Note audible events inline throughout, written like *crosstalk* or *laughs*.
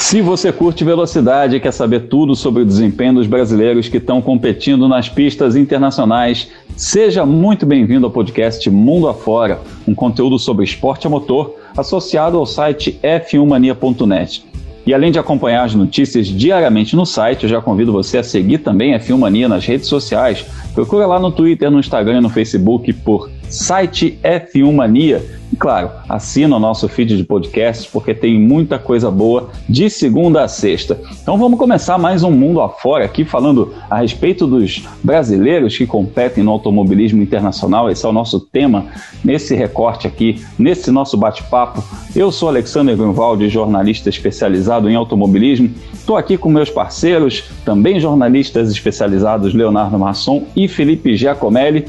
Se você curte velocidade e quer saber tudo sobre o desempenho dos brasileiros que estão competindo nas pistas internacionais, seja muito bem-vindo ao podcast Mundo Afora, um conteúdo sobre esporte a motor associado ao site f1mania.net. E além de acompanhar as notícias diariamente no site, eu já convido você a seguir também a F1 Mania nas redes sociais. Procura lá no Twitter, no Instagram e no Facebook por site F1 Mania e claro, assina o nosso feed de podcasts porque tem muita coisa boa de segunda a sexta. Então vamos começar mais um mundo afora aqui falando a respeito dos brasileiros que competem no automobilismo internacional. Esse é o nosso tema nesse recorte aqui, nesse nosso bate-papo. Eu sou Alexander Grunwald, jornalista especializado em automobilismo. Estou aqui com meus parceiros, também jornalistas especializados, Leonardo Masson e Felipe Giacomelli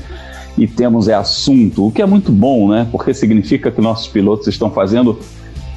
e temos é assunto, o que é muito bom, né? Porque significa que nossos pilotos estão fazendo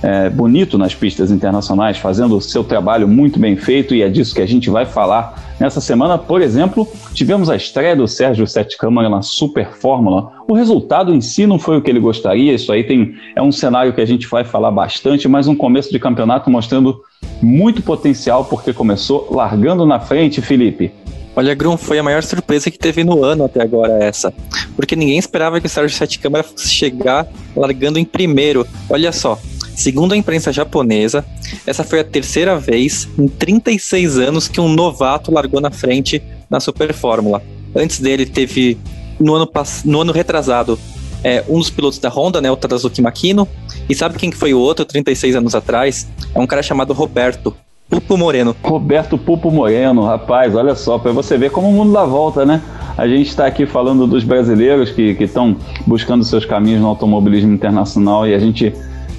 é, bonito nas pistas internacionais, fazendo o seu trabalho muito bem feito e é disso que a gente vai falar nessa semana. Por exemplo, tivemos a estreia do Sérgio Sete Câmara na Super Fórmula. O resultado em si não foi o que ele gostaria, isso aí tem, é um cenário que a gente vai falar bastante, mas um começo de campeonato mostrando muito potencial, porque começou largando na frente, Felipe. Olha, Grum, foi a maior surpresa que teve no ano até agora essa. Porque ninguém esperava que o Sérgio Sete Câmara fosse chegar largando em primeiro. Olha só, segundo a imprensa japonesa, essa foi a terceira vez em 36 anos que um novato largou na frente na Super Fórmula. Antes dele teve, no ano, no ano retrasado, é, um dos pilotos da Honda, né, o Tadazuki Makino. E sabe quem foi o outro 36 anos atrás? É um cara chamado Roberto. Pupo Moreno. Roberto Pupo Moreno, rapaz, olha só, para você ver como o mundo dá volta, né? A gente está aqui falando dos brasileiros que estão buscando seus caminhos no automobilismo internacional e a gente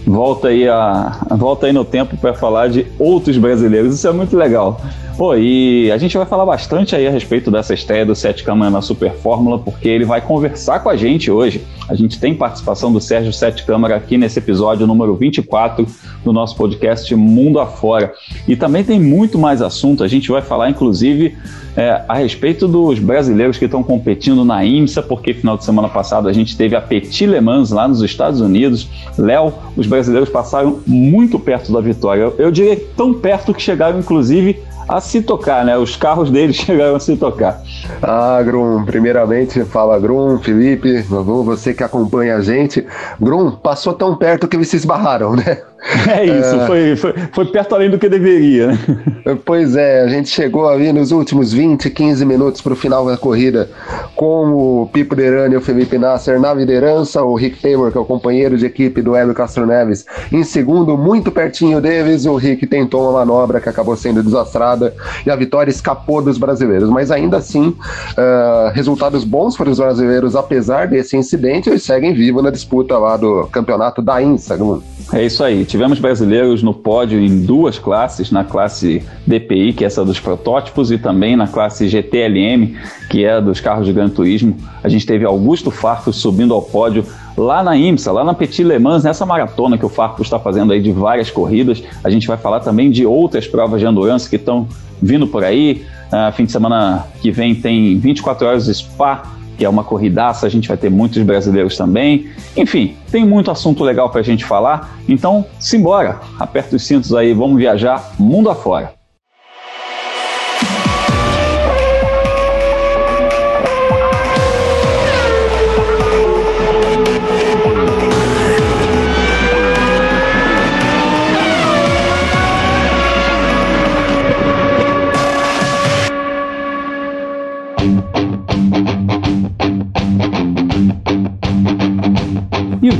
volta aí, a, volta aí no tempo para falar de outros brasileiros. Isso é muito legal. Pô, e a gente vai falar bastante aí a respeito dessa estreia do Sete Câmara na Super Fórmula, porque ele vai conversar com a gente hoje. A gente tem participação do Sérgio Sete Câmara aqui nesse episódio número 24 do nosso podcast Mundo Afora. E também tem muito mais assunto. A gente vai falar, inclusive, é, a respeito dos brasileiros que estão competindo na IMSA, porque final de semana passado a gente teve a Petit Le Mans lá nos Estados Unidos. Léo, os brasileiros passaram muito perto da vitória. Eu, diria tão perto que chegaram, inclusive, a se tocar, né? Os carros deles *laughs* chegaram a se tocar. Ah, Grum, primeiramente, fala Grum, Felipe, você que acompanha a gente. Grum, passou tão perto que eles se esbarraram, né? *laughs* É isso, é... Foi, foi, foi perto além do que deveria, né? *laughs* Pois é, a gente chegou ali nos últimos 20, 15 minutos para o final da corrida com o Pipo Derani e o Felipe Nasser na liderança, o Rick Taylor, que é o companheiro de equipe do Hélio Castro Neves, em segundo, muito pertinho deles, o Rick tentou uma manobra que acabou sendo desastrada e a vitória escapou dos brasileiros, mas ainda assim, uh, resultados bons para os brasileiros, apesar desse incidente, eles seguem vivos na disputa lá do campeonato da INSA. É isso aí, tivemos brasileiros no pódio em duas classes, na classe DPI, que é essa dos protótipos, e também na classe GTLM, que é dos carros de Gran Turismo. A gente teve Augusto Farfus subindo ao pódio lá na IMSA, lá na Petit Le Mans, nessa maratona que o Farfus está fazendo aí de várias corridas. A gente vai falar também de outras provas de endurance que estão vindo por aí. Uh, fim de semana que vem tem 24 horas de Spa, que é uma corridaça, a gente vai ter muitos brasileiros também. Enfim, tem muito assunto legal para a gente falar, então simbora, aperta os cintos aí, vamos viajar mundo afora.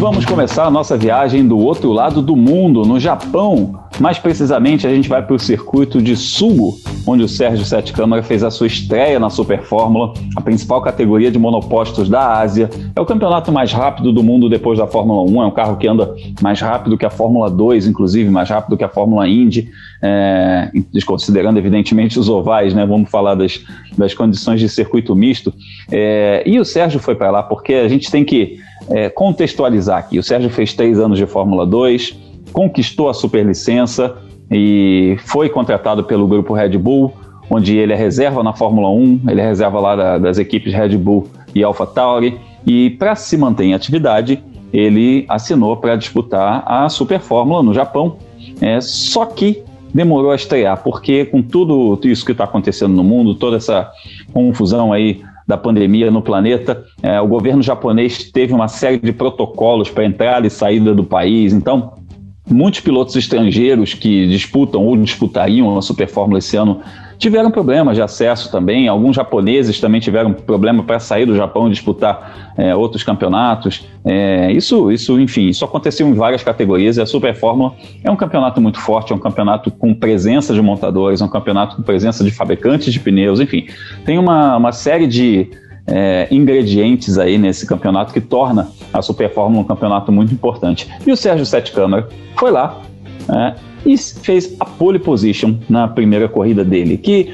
Vamos começar a nossa viagem do outro lado do mundo, no Japão. Mais precisamente, a gente vai para o circuito de Sugo, onde o Sérgio Sete Câmara fez a sua estreia na Super Fórmula, a principal categoria de monopostos da Ásia. É o campeonato mais rápido do mundo depois da Fórmula 1, é um carro que anda mais rápido que a Fórmula 2, inclusive mais rápido que a Fórmula Indy, é, desconsiderando evidentemente os ovais, né? Vamos falar das, das condições de circuito misto. É, e o Sérgio foi para lá porque a gente tem que é, contextualizar aqui. O Sérgio fez três anos de Fórmula 2, conquistou a superlicença e foi contratado pelo grupo Red Bull, onde ele é reserva na Fórmula 1, ele é reserva lá da, das equipes Red Bull e AlphaTauri, e para se manter em atividade, ele assinou para disputar a Super Fórmula no Japão. É, só que demorou a estrear? Porque com tudo isso que está acontecendo no mundo, toda essa confusão aí da pandemia no planeta, é, o governo japonês teve uma série de protocolos para entrada e saída do país. Então, muitos pilotos estrangeiros que disputam ou disputariam a Super Fórmula esse ano tiveram problemas de acesso também. Alguns japoneses também tiveram problema para sair do Japão e disputar é, outros campeonatos. É, isso, isso, enfim, isso aconteceu em várias categorias. E a Super Fórmula é um campeonato muito forte, é um campeonato com presença de montadores, é um campeonato com presença de fabricantes de pneus, enfim, tem uma, uma série de é, ingredientes aí nesse campeonato que torna a Super Fórmula um campeonato muito importante. E o Sérgio Sete Câmara foi lá, né, e fez a pole position na primeira corrida dele, que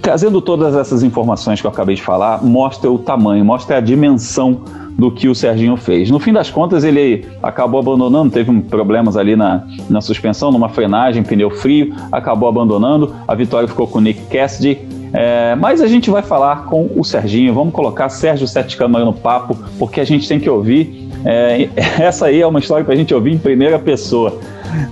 trazendo todas essas informações que eu acabei de falar, mostra o tamanho, mostra a dimensão do que o Serginho fez. No fim das contas, ele acabou abandonando, teve problemas ali na, na suspensão, numa frenagem, pneu frio, acabou abandonando. A vitória ficou com o Nick Cassidy. É, mas a gente vai falar com o Serginho, vamos colocar Sérgio Sete Câmara no papo, porque a gente tem que ouvir. É, *laughs* essa aí é uma história para a gente ouvir em primeira pessoa.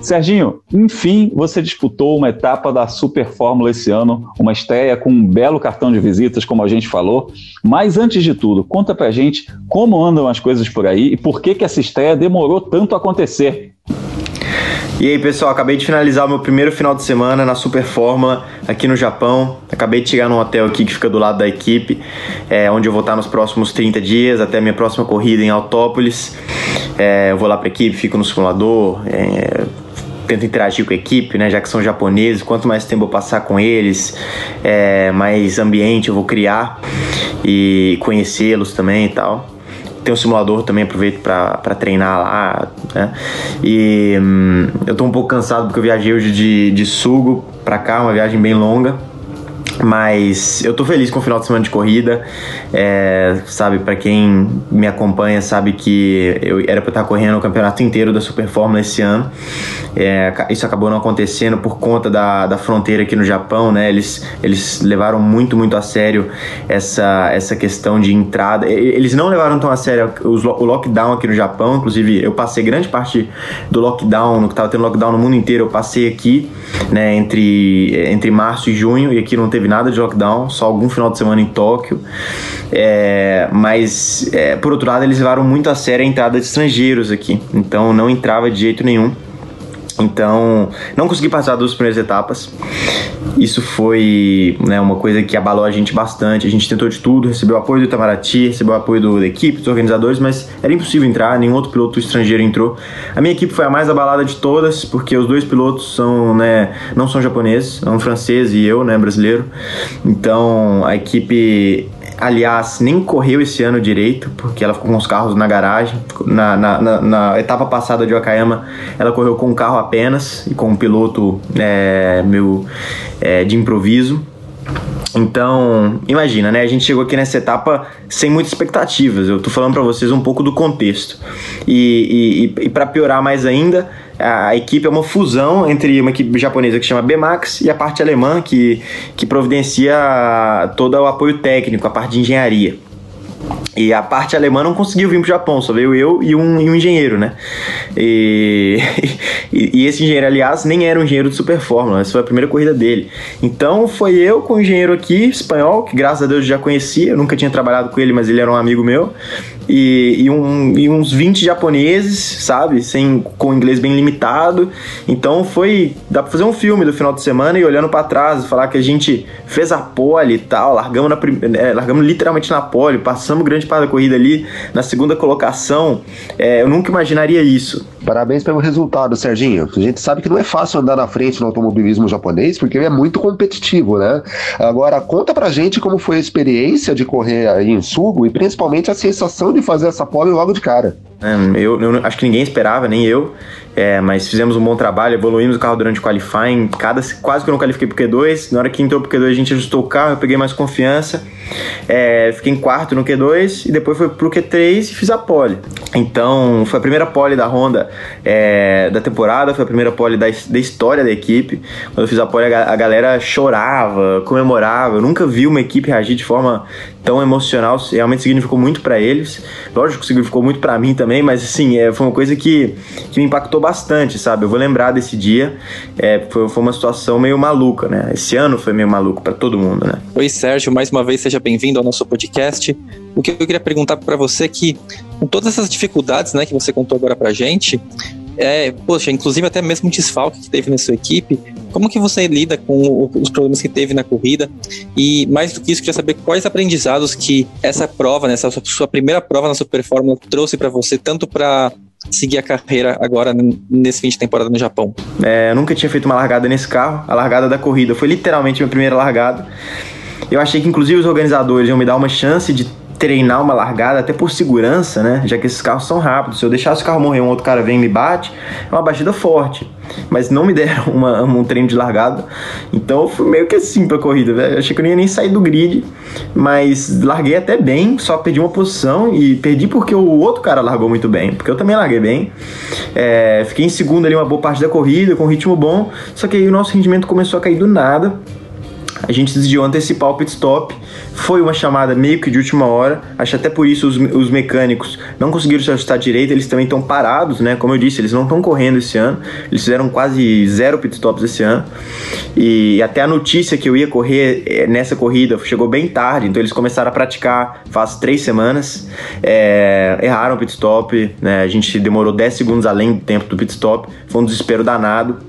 Serginho, enfim, você disputou uma etapa da Super Fórmula esse ano, uma estreia com um belo cartão de visitas, como a gente falou. Mas antes de tudo, conta pra gente como andam as coisas por aí e por que, que essa estreia demorou tanto a acontecer. E aí, pessoal, acabei de finalizar o meu primeiro final de semana na Super Fórmula aqui no Japão. Acabei de chegar num hotel aqui que fica do lado da equipe, é, onde eu vou estar nos próximos 30 dias, até a minha próxima corrida em Autópolis. É, eu vou lá para a equipe, fico no simulador, é, tento interagir com a equipe, né, já que são japoneses. Quanto mais tempo eu passar com eles, é, mais ambiente eu vou criar e conhecê-los também e tal tem um simulador também, aproveito para treinar lá, né? E hum, eu tô um pouco cansado porque eu viajei hoje de, de Sugo para cá, uma viagem bem longa. Mas eu tô feliz com o final de semana de corrida. É, sabe, para quem me acompanha sabe que eu era para estar correndo o campeonato inteiro da Super Fórmula esse ano. É, isso acabou não acontecendo por conta da, da fronteira aqui no Japão, né? Eles, eles levaram muito, muito a sério essa, essa questão de entrada. Eles não levaram tão a sério o lockdown aqui no Japão. Inclusive, eu passei grande parte do lockdown, no que tava tendo lockdown no mundo inteiro, eu passei aqui, né, entre, entre março e junho, e aqui não teve nada de lockdown, só algum final de semana em Tóquio. É, mas, é, por outro lado, eles levaram muito a sério a entrada de estrangeiros aqui, então não entrava de jeito nenhum. Então, não consegui passar das primeiras etapas. Isso foi né, uma coisa que abalou a gente bastante. A gente tentou de tudo, recebeu apoio do Itamaraty, recebeu apoio do, da equipe, dos organizadores, mas era impossível entrar, nenhum outro piloto estrangeiro entrou. A minha equipe foi a mais abalada de todas, porque os dois pilotos são, né, não são japoneses, é um francês e eu, né, brasileiro. Então, a equipe aliás, nem correu esse ano direito, porque ela ficou com os carros na garagem. Na, na, na, na etapa passada de Wakayama, ela correu com um carro apenas e com um piloto é, meu, é, de improviso. Então, imagina, né? A gente chegou aqui nessa etapa sem muitas expectativas. Eu tô falando para vocês um pouco do contexto. E, e, e para piorar mais ainda, a equipe é uma fusão entre uma equipe japonesa que chama BMAX e a parte alemã que, que providencia todo o apoio técnico, a parte de engenharia. E a parte alemã não conseguiu vir para o Japão, só veio eu e um, e um engenheiro, né? E, *laughs* e, e, esse engenheiro, aliás, nem era um engenheiro de Super Fórmula, essa foi a primeira corrida dele. Então foi eu com o engenheiro aqui, espanhol, que graças a Deus já conhecia, eu nunca tinha trabalhado com ele, mas ele era um amigo meu e, e, um, e uns 20 japoneses, sabe? Sem, com inglês bem limitado. Então foi. Dá pra fazer um filme do final de semana e olhando para trás, falar que a gente fez a pole e tal, largamos, na, é, largamos literalmente na pole, passamos grande parte da corrida ali na segunda colocação. É, eu nunca imaginaria isso. Parabéns pelo resultado, Serginho. A gente sabe que não é fácil andar na frente no automobilismo japonês, porque ele é muito competitivo, né? Agora, conta pra gente como foi a experiência de correr aí em Sugo e principalmente a sensação de fazer essa pole logo de cara. É, eu, eu, acho que ninguém esperava, nem eu. É, mas fizemos um bom trabalho, evoluímos o carro durante o qualifying. Cada, quase que eu não qualifiquei pro Q2. Na hora que entrou pro Q2, a gente ajustou o carro, eu peguei mais confiança. É, fiquei em quarto no Q2 e depois foi pro Q3 e fiz a pole. Então, foi a primeira pole da Honda é, da temporada, foi a primeira pole da, da história da equipe. Quando eu fiz a pole, a, a galera chorava, comemorava. Eu nunca vi uma equipe reagir de forma tão emocional. Realmente significou muito para eles. Lógico que significou muito para mim também também, mas assim, é, foi uma coisa que, que me impactou bastante, sabe? Eu vou lembrar desse dia, é, foi, foi uma situação meio maluca, né? Esse ano foi meio maluco para todo mundo, né? Oi, Sérgio, mais uma vez seja bem-vindo ao nosso podcast. O que eu queria perguntar para você é que, com todas essas dificuldades né, que você contou agora pra gente, é, poxa, inclusive até mesmo o desfalque que teve na sua equipe, como que você lida com os problemas que teve na corrida? E mais do que isso, queria saber quais aprendizados que essa prova, né, essa sua primeira prova na Super Fórmula trouxe para você, tanto para seguir a carreira agora nesse fim de temporada no Japão? É, eu nunca tinha feito uma largada nesse carro. A largada da corrida foi literalmente minha primeira largada. Eu achei que inclusive os organizadores iam me dar uma chance de treinar uma largada, até por segurança, né? Já que esses carros são rápidos. Se eu deixasse o carro morrer, um outro cara vem e me bate, é uma batida forte. Mas não me *laughs* deram uma, um treino de largada. Então eu fui meio que assim pra corrida, velho. Achei que eu não ia nem sair do grid. Mas larguei até bem, só perdi uma posição e perdi porque o outro cara largou muito bem. Porque eu também larguei bem. É, fiquei em segundo ali uma boa parte da corrida, com ritmo bom. Só que aí o nosso rendimento começou a cair do nada a gente decidiu antecipar o pit stop. Foi uma chamada meio que de última hora. Acho até por isso os, os mecânicos não conseguiram se ajustar direito. Eles também estão parados, né? Como eu disse, eles não estão correndo esse ano. Eles fizeram quase zero pit stops esse ano. E até a notícia que eu ia correr eh, nessa corrida chegou bem tarde. Então eles começaram a praticar faz três semanas. É, erraram o pit stop. Né? A gente demorou 10 segundos além do tempo do pit stop. Foi um desespero danado.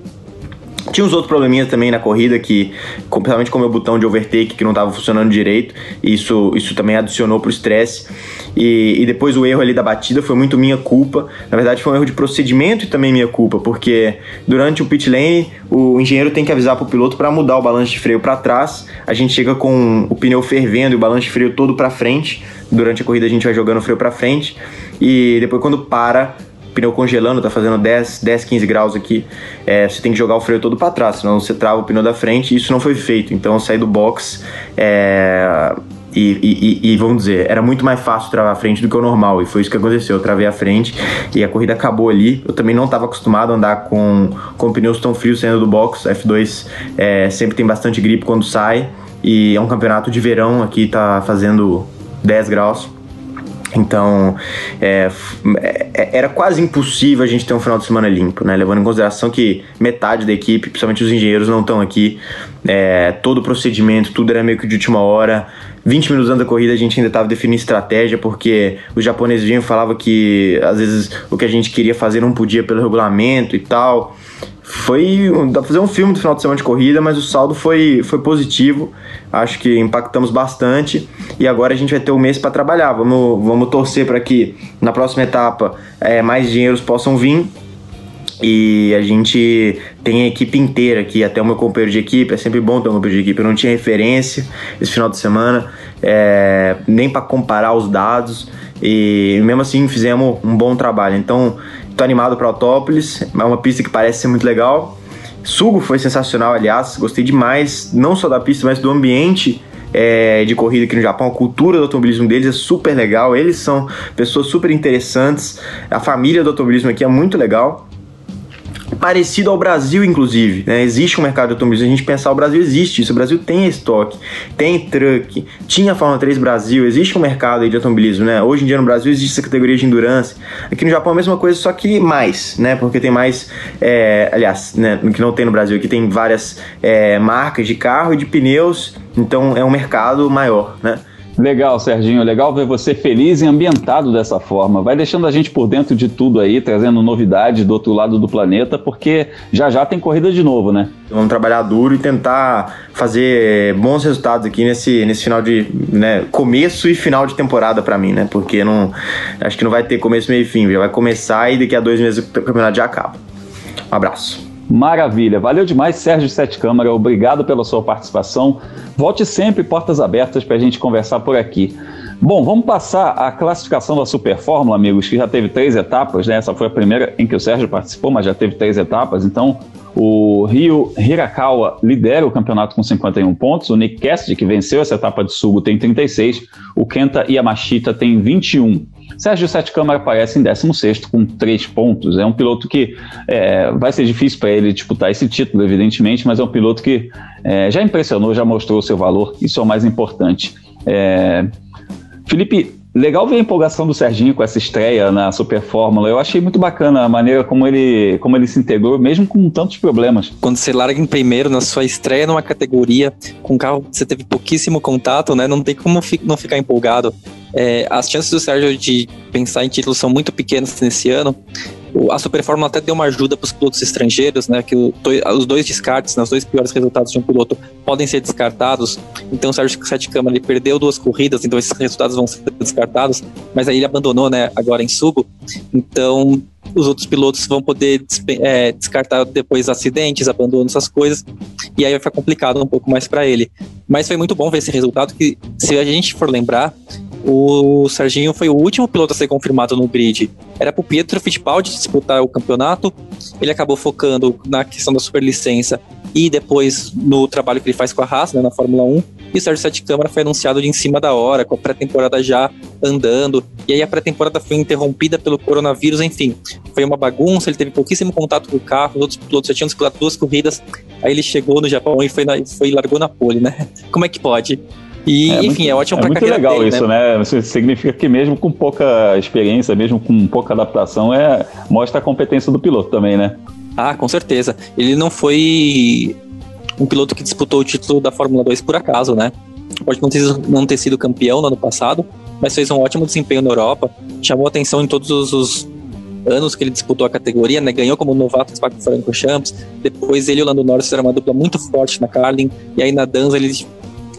Tinha uns outros probleminhas também na corrida, que, principalmente com o meu botão de overtake que não estava funcionando direito, isso, isso também adicionou pro estresse. E, e, depois o erro ali da batida foi muito minha culpa. Na verdade, foi um erro de procedimento e também minha culpa, porque durante o pit lane o engenheiro tem que avisar pro piloto para mudar o balanço de freio para trás. A gente chega com o pneu fervendo e o balanço de freio todo para frente. Durante a corrida a gente vai jogando o freio para frente. E depois, quando para, pneu congelando, tá fazendo 10, 10 15 graus aqui, é, você tem que jogar o freio todo para trás, senão você trava o pneu da frente e isso não foi feito. Então eu saí do box é, e, e, e, vamos dizer, era muito mais fácil travar a frente do que o normal, e foi isso que aconteceu. Eu travei a frente e a corrida acabou ali. Eu também não estava acostumado a andar com, com pneus tão frios saindo do box. A F2 é, sempre tem bastante gripe quando sai, e é um campeonato de verão aqui, tá fazendo 10 graus. Então, é, é, era quase impossível a gente ter um final de semana limpo, né? Levando em consideração que metade da equipe, principalmente os engenheiros, não estão aqui. É, todo o procedimento, tudo era meio que de última hora. 20 minutos antes da corrida a gente ainda estava definindo estratégia, porque os japoneses vinham e falavam que às vezes o que a gente queria fazer não podia pelo regulamento e tal. Foi. dá pra fazer um filme do final de semana de corrida, mas o saldo foi, foi positivo. Acho que impactamos bastante. E agora a gente vai ter um mês para trabalhar. Vamos, vamos torcer para que na próxima etapa é, mais dinheiros possam vir e a gente tem a equipe inteira aqui, até o meu companheiro de equipe, é sempre bom ter um companheiro de equipe. Eu não tinha referência esse final de semana, é, nem para comparar os dados, e mesmo assim fizemos um bom trabalho. Então, Tô animado para Autópolis, é uma pista que parece ser muito legal. Sugo foi sensacional, aliás, gostei demais, não só da pista, mas do ambiente é, de corrida aqui no Japão. A cultura do automobilismo deles é super legal, eles são pessoas super interessantes, a família do automobilismo aqui é muito legal parecido ao Brasil, inclusive. Né? Existe um mercado de automobilismo. A gente pensar, o Brasil existe isso. O Brasil tem estoque, tem truck, tinha Fórmula 3 Brasil, existe um mercado de automobilismo. Né? Hoje em dia no Brasil existe essa categoria de endurance. Aqui no Japão é a mesma coisa, só que mais, né? Porque tem mais. É, aliás, né? que não tem no Brasil, aqui tem várias é, marcas de carro e de pneus. Então é um mercado maior, né? Legal, Serginho. Legal ver você feliz e ambientado dessa forma. Vai deixando a gente por dentro de tudo aí, trazendo novidades do outro lado do planeta, porque já já tem corrida de novo, né? Vamos trabalhar duro e tentar fazer bons resultados aqui nesse, nesse final de. Né, começo e final de temporada para mim, né? Porque não. Acho que não vai ter começo, meio e fim. Já vai começar e daqui a dois meses o campeonato já acaba. Um abraço. Maravilha. Valeu demais, Sérgio Sete Câmara. Obrigado pela sua participação. Volte sempre, portas abertas para a gente conversar por aqui. Bom, vamos passar a classificação da Super Fórmula, amigos, que já teve três etapas, né? Essa foi a primeira em que o Sérgio participou, mas já teve três etapas. Então, o Rio Hirakawa lidera o campeonato com 51 pontos. O Nick Cassidy, que venceu essa etapa de Sugo, tem 36. O Kenta Yamashita tem 21. Sérgio Sete Câmara aparece em 16 com 3 pontos. É um piloto que é, vai ser difícil para ele disputar esse título, evidentemente, mas é um piloto que é, já impressionou, já mostrou o seu valor. Isso é o mais importante. É, Felipe, Legal ver a empolgação do Serginho com essa estreia na Super Fórmula. Eu achei muito bacana a maneira como ele, como ele se integrou, mesmo com tantos problemas. Quando você larga em primeiro na sua estreia numa categoria com um carro que você teve pouquíssimo contato, né? Não tem como não ficar empolgado. É, as chances do Sérgio de pensar em títulos são muito pequenas nesse ano a Super Fórmula até deu uma ajuda para os pilotos estrangeiros, né? Que os dois descartes, né, os dois piores resultados de um piloto podem ser descartados. Então o Sérgio Sete Câmara ele perdeu duas corridas, então esses resultados vão ser descartados. Mas aí ele abandonou, né? Agora em Sugo. Então os outros pilotos vão poder é, descartar depois acidentes, abandono, essas coisas, e aí vai ficar complicado um pouco mais para ele. Mas foi muito bom ver esse resultado, que se a gente for lembrar, o Serginho foi o último piloto a ser confirmado no grid. Era para o Pietro Fittipaldi disputar o campeonato, ele acabou focando na questão da superlicença e depois no trabalho que ele faz com a Haas, né, na Fórmula 1. E o Sérgio Sete Câmara foi anunciado de em cima da hora, com a pré-temporada já andando. E aí a pré-temporada foi interrompida pelo coronavírus, enfim. Foi uma bagunça, ele teve pouquíssimo contato com o carro, os outros pilotos já tinham disputado duas corridas. Aí ele chegou no Japão e foi, na, foi largou na pole, né? Como é que pode? E, é enfim, muito, é ótimo é para carreira legal dele, isso, né? né? Significa que mesmo com pouca experiência, mesmo com pouca adaptação, é, mostra a competência do piloto também, né? Ah, com certeza. Ele não foi um piloto que disputou o título da Fórmula 2 por acaso, né? Pode não ter, não ter sido campeão no ano passado, mas fez um ótimo desempenho na Europa, chamou atenção em todos os, os anos que ele disputou a categoria, né? Ganhou como novato Franco Francorchamps. Depois ele e o Lando Norris fizeram uma dupla muito forte na Carlin. E aí na Danza ele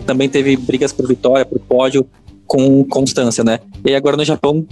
também teve brigas por vitória, por pódio, com constância, né? E agora no Japão,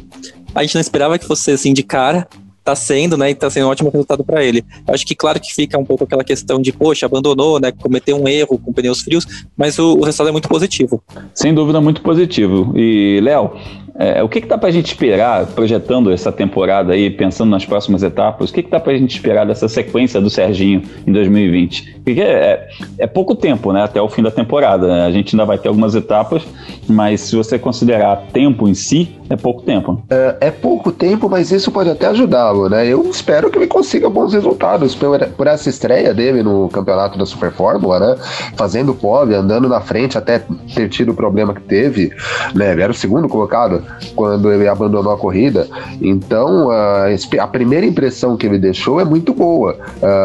a gente não esperava que fosse assim de cara, tá sendo, né? E tá sendo um ótimo resultado para ele. Acho que claro que fica um pouco aquela questão de, poxa, abandonou, né? Cometeu um erro com pneus frios, mas o, o resultado é muito positivo. Sem dúvida, muito positivo. E, Léo, é, o que, que dá para a gente esperar, projetando essa temporada aí, pensando nas próximas etapas, o que, que dá para a gente esperar dessa sequência do Serginho em 2020? Porque é, é, pouco tempo, né, até o fim da temporada. Né? A gente ainda vai ter algumas etapas, mas se você considerar tempo em si, é pouco tempo. É, é pouco tempo, mas isso pode até ajudá-lo, né? Eu espero que ele consiga bons resultados por, por essa estreia dele no campeonato da Super Fórmula, né? Fazendo pole, andando na frente até ter tido o problema que teve, né? Ele era o segundo colocado quando ele abandonou a corrida. Então, a, a primeira impressão que ele deixou é muito boa.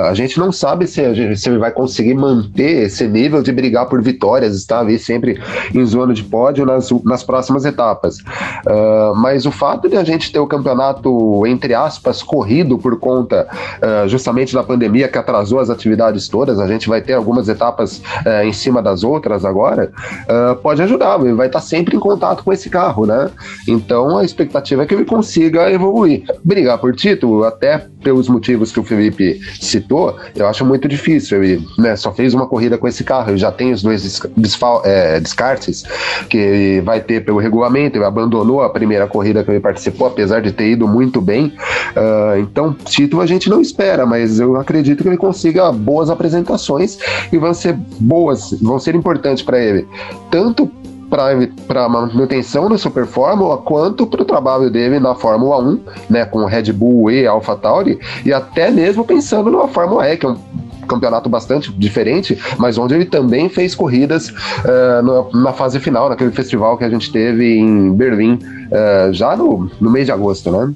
A gente não sabe se, se, ele vai conseguir manter esse nível de brigar por vitórias, estar ali sempre em zona de pódio nas, nas próximas etapas. Mas o fato de a gente ter o campeonato, entre aspas, corrido por conta justamente da pandemia que atrasou as atividades todas, a gente vai ter algumas etapas em cima das outras agora, pode ajudar, ele vai estar sempre em contato com esse carro, né? Então a expectativa é que ele consiga evoluir. Brigar por título, até pelos motivos que o Felipe citou, eu acho muito difícil. Ele né, só fez uma corrida com esse carro, ele já tem os dois é, descartes que ele vai ter pelo regulamento, ele abandonou a primeira corrida que ele participou, apesar de ter ido muito bem. Uh, então, título a gente não espera, mas eu acredito que ele consiga boas apresentações e vão ser boas, vão ser importantes para ele, tanto para manutenção da Super Fórmula quanto para o trabalho dele na Fórmula 1, né, com Red Bull e AlphaTauri, e até mesmo pensando na Fórmula E, que é um campeonato bastante diferente, mas onde ele também fez corridas uh, na, na, fase final, naquele festival que a gente teve em Berlim, uh, já no, no mês de agosto, né?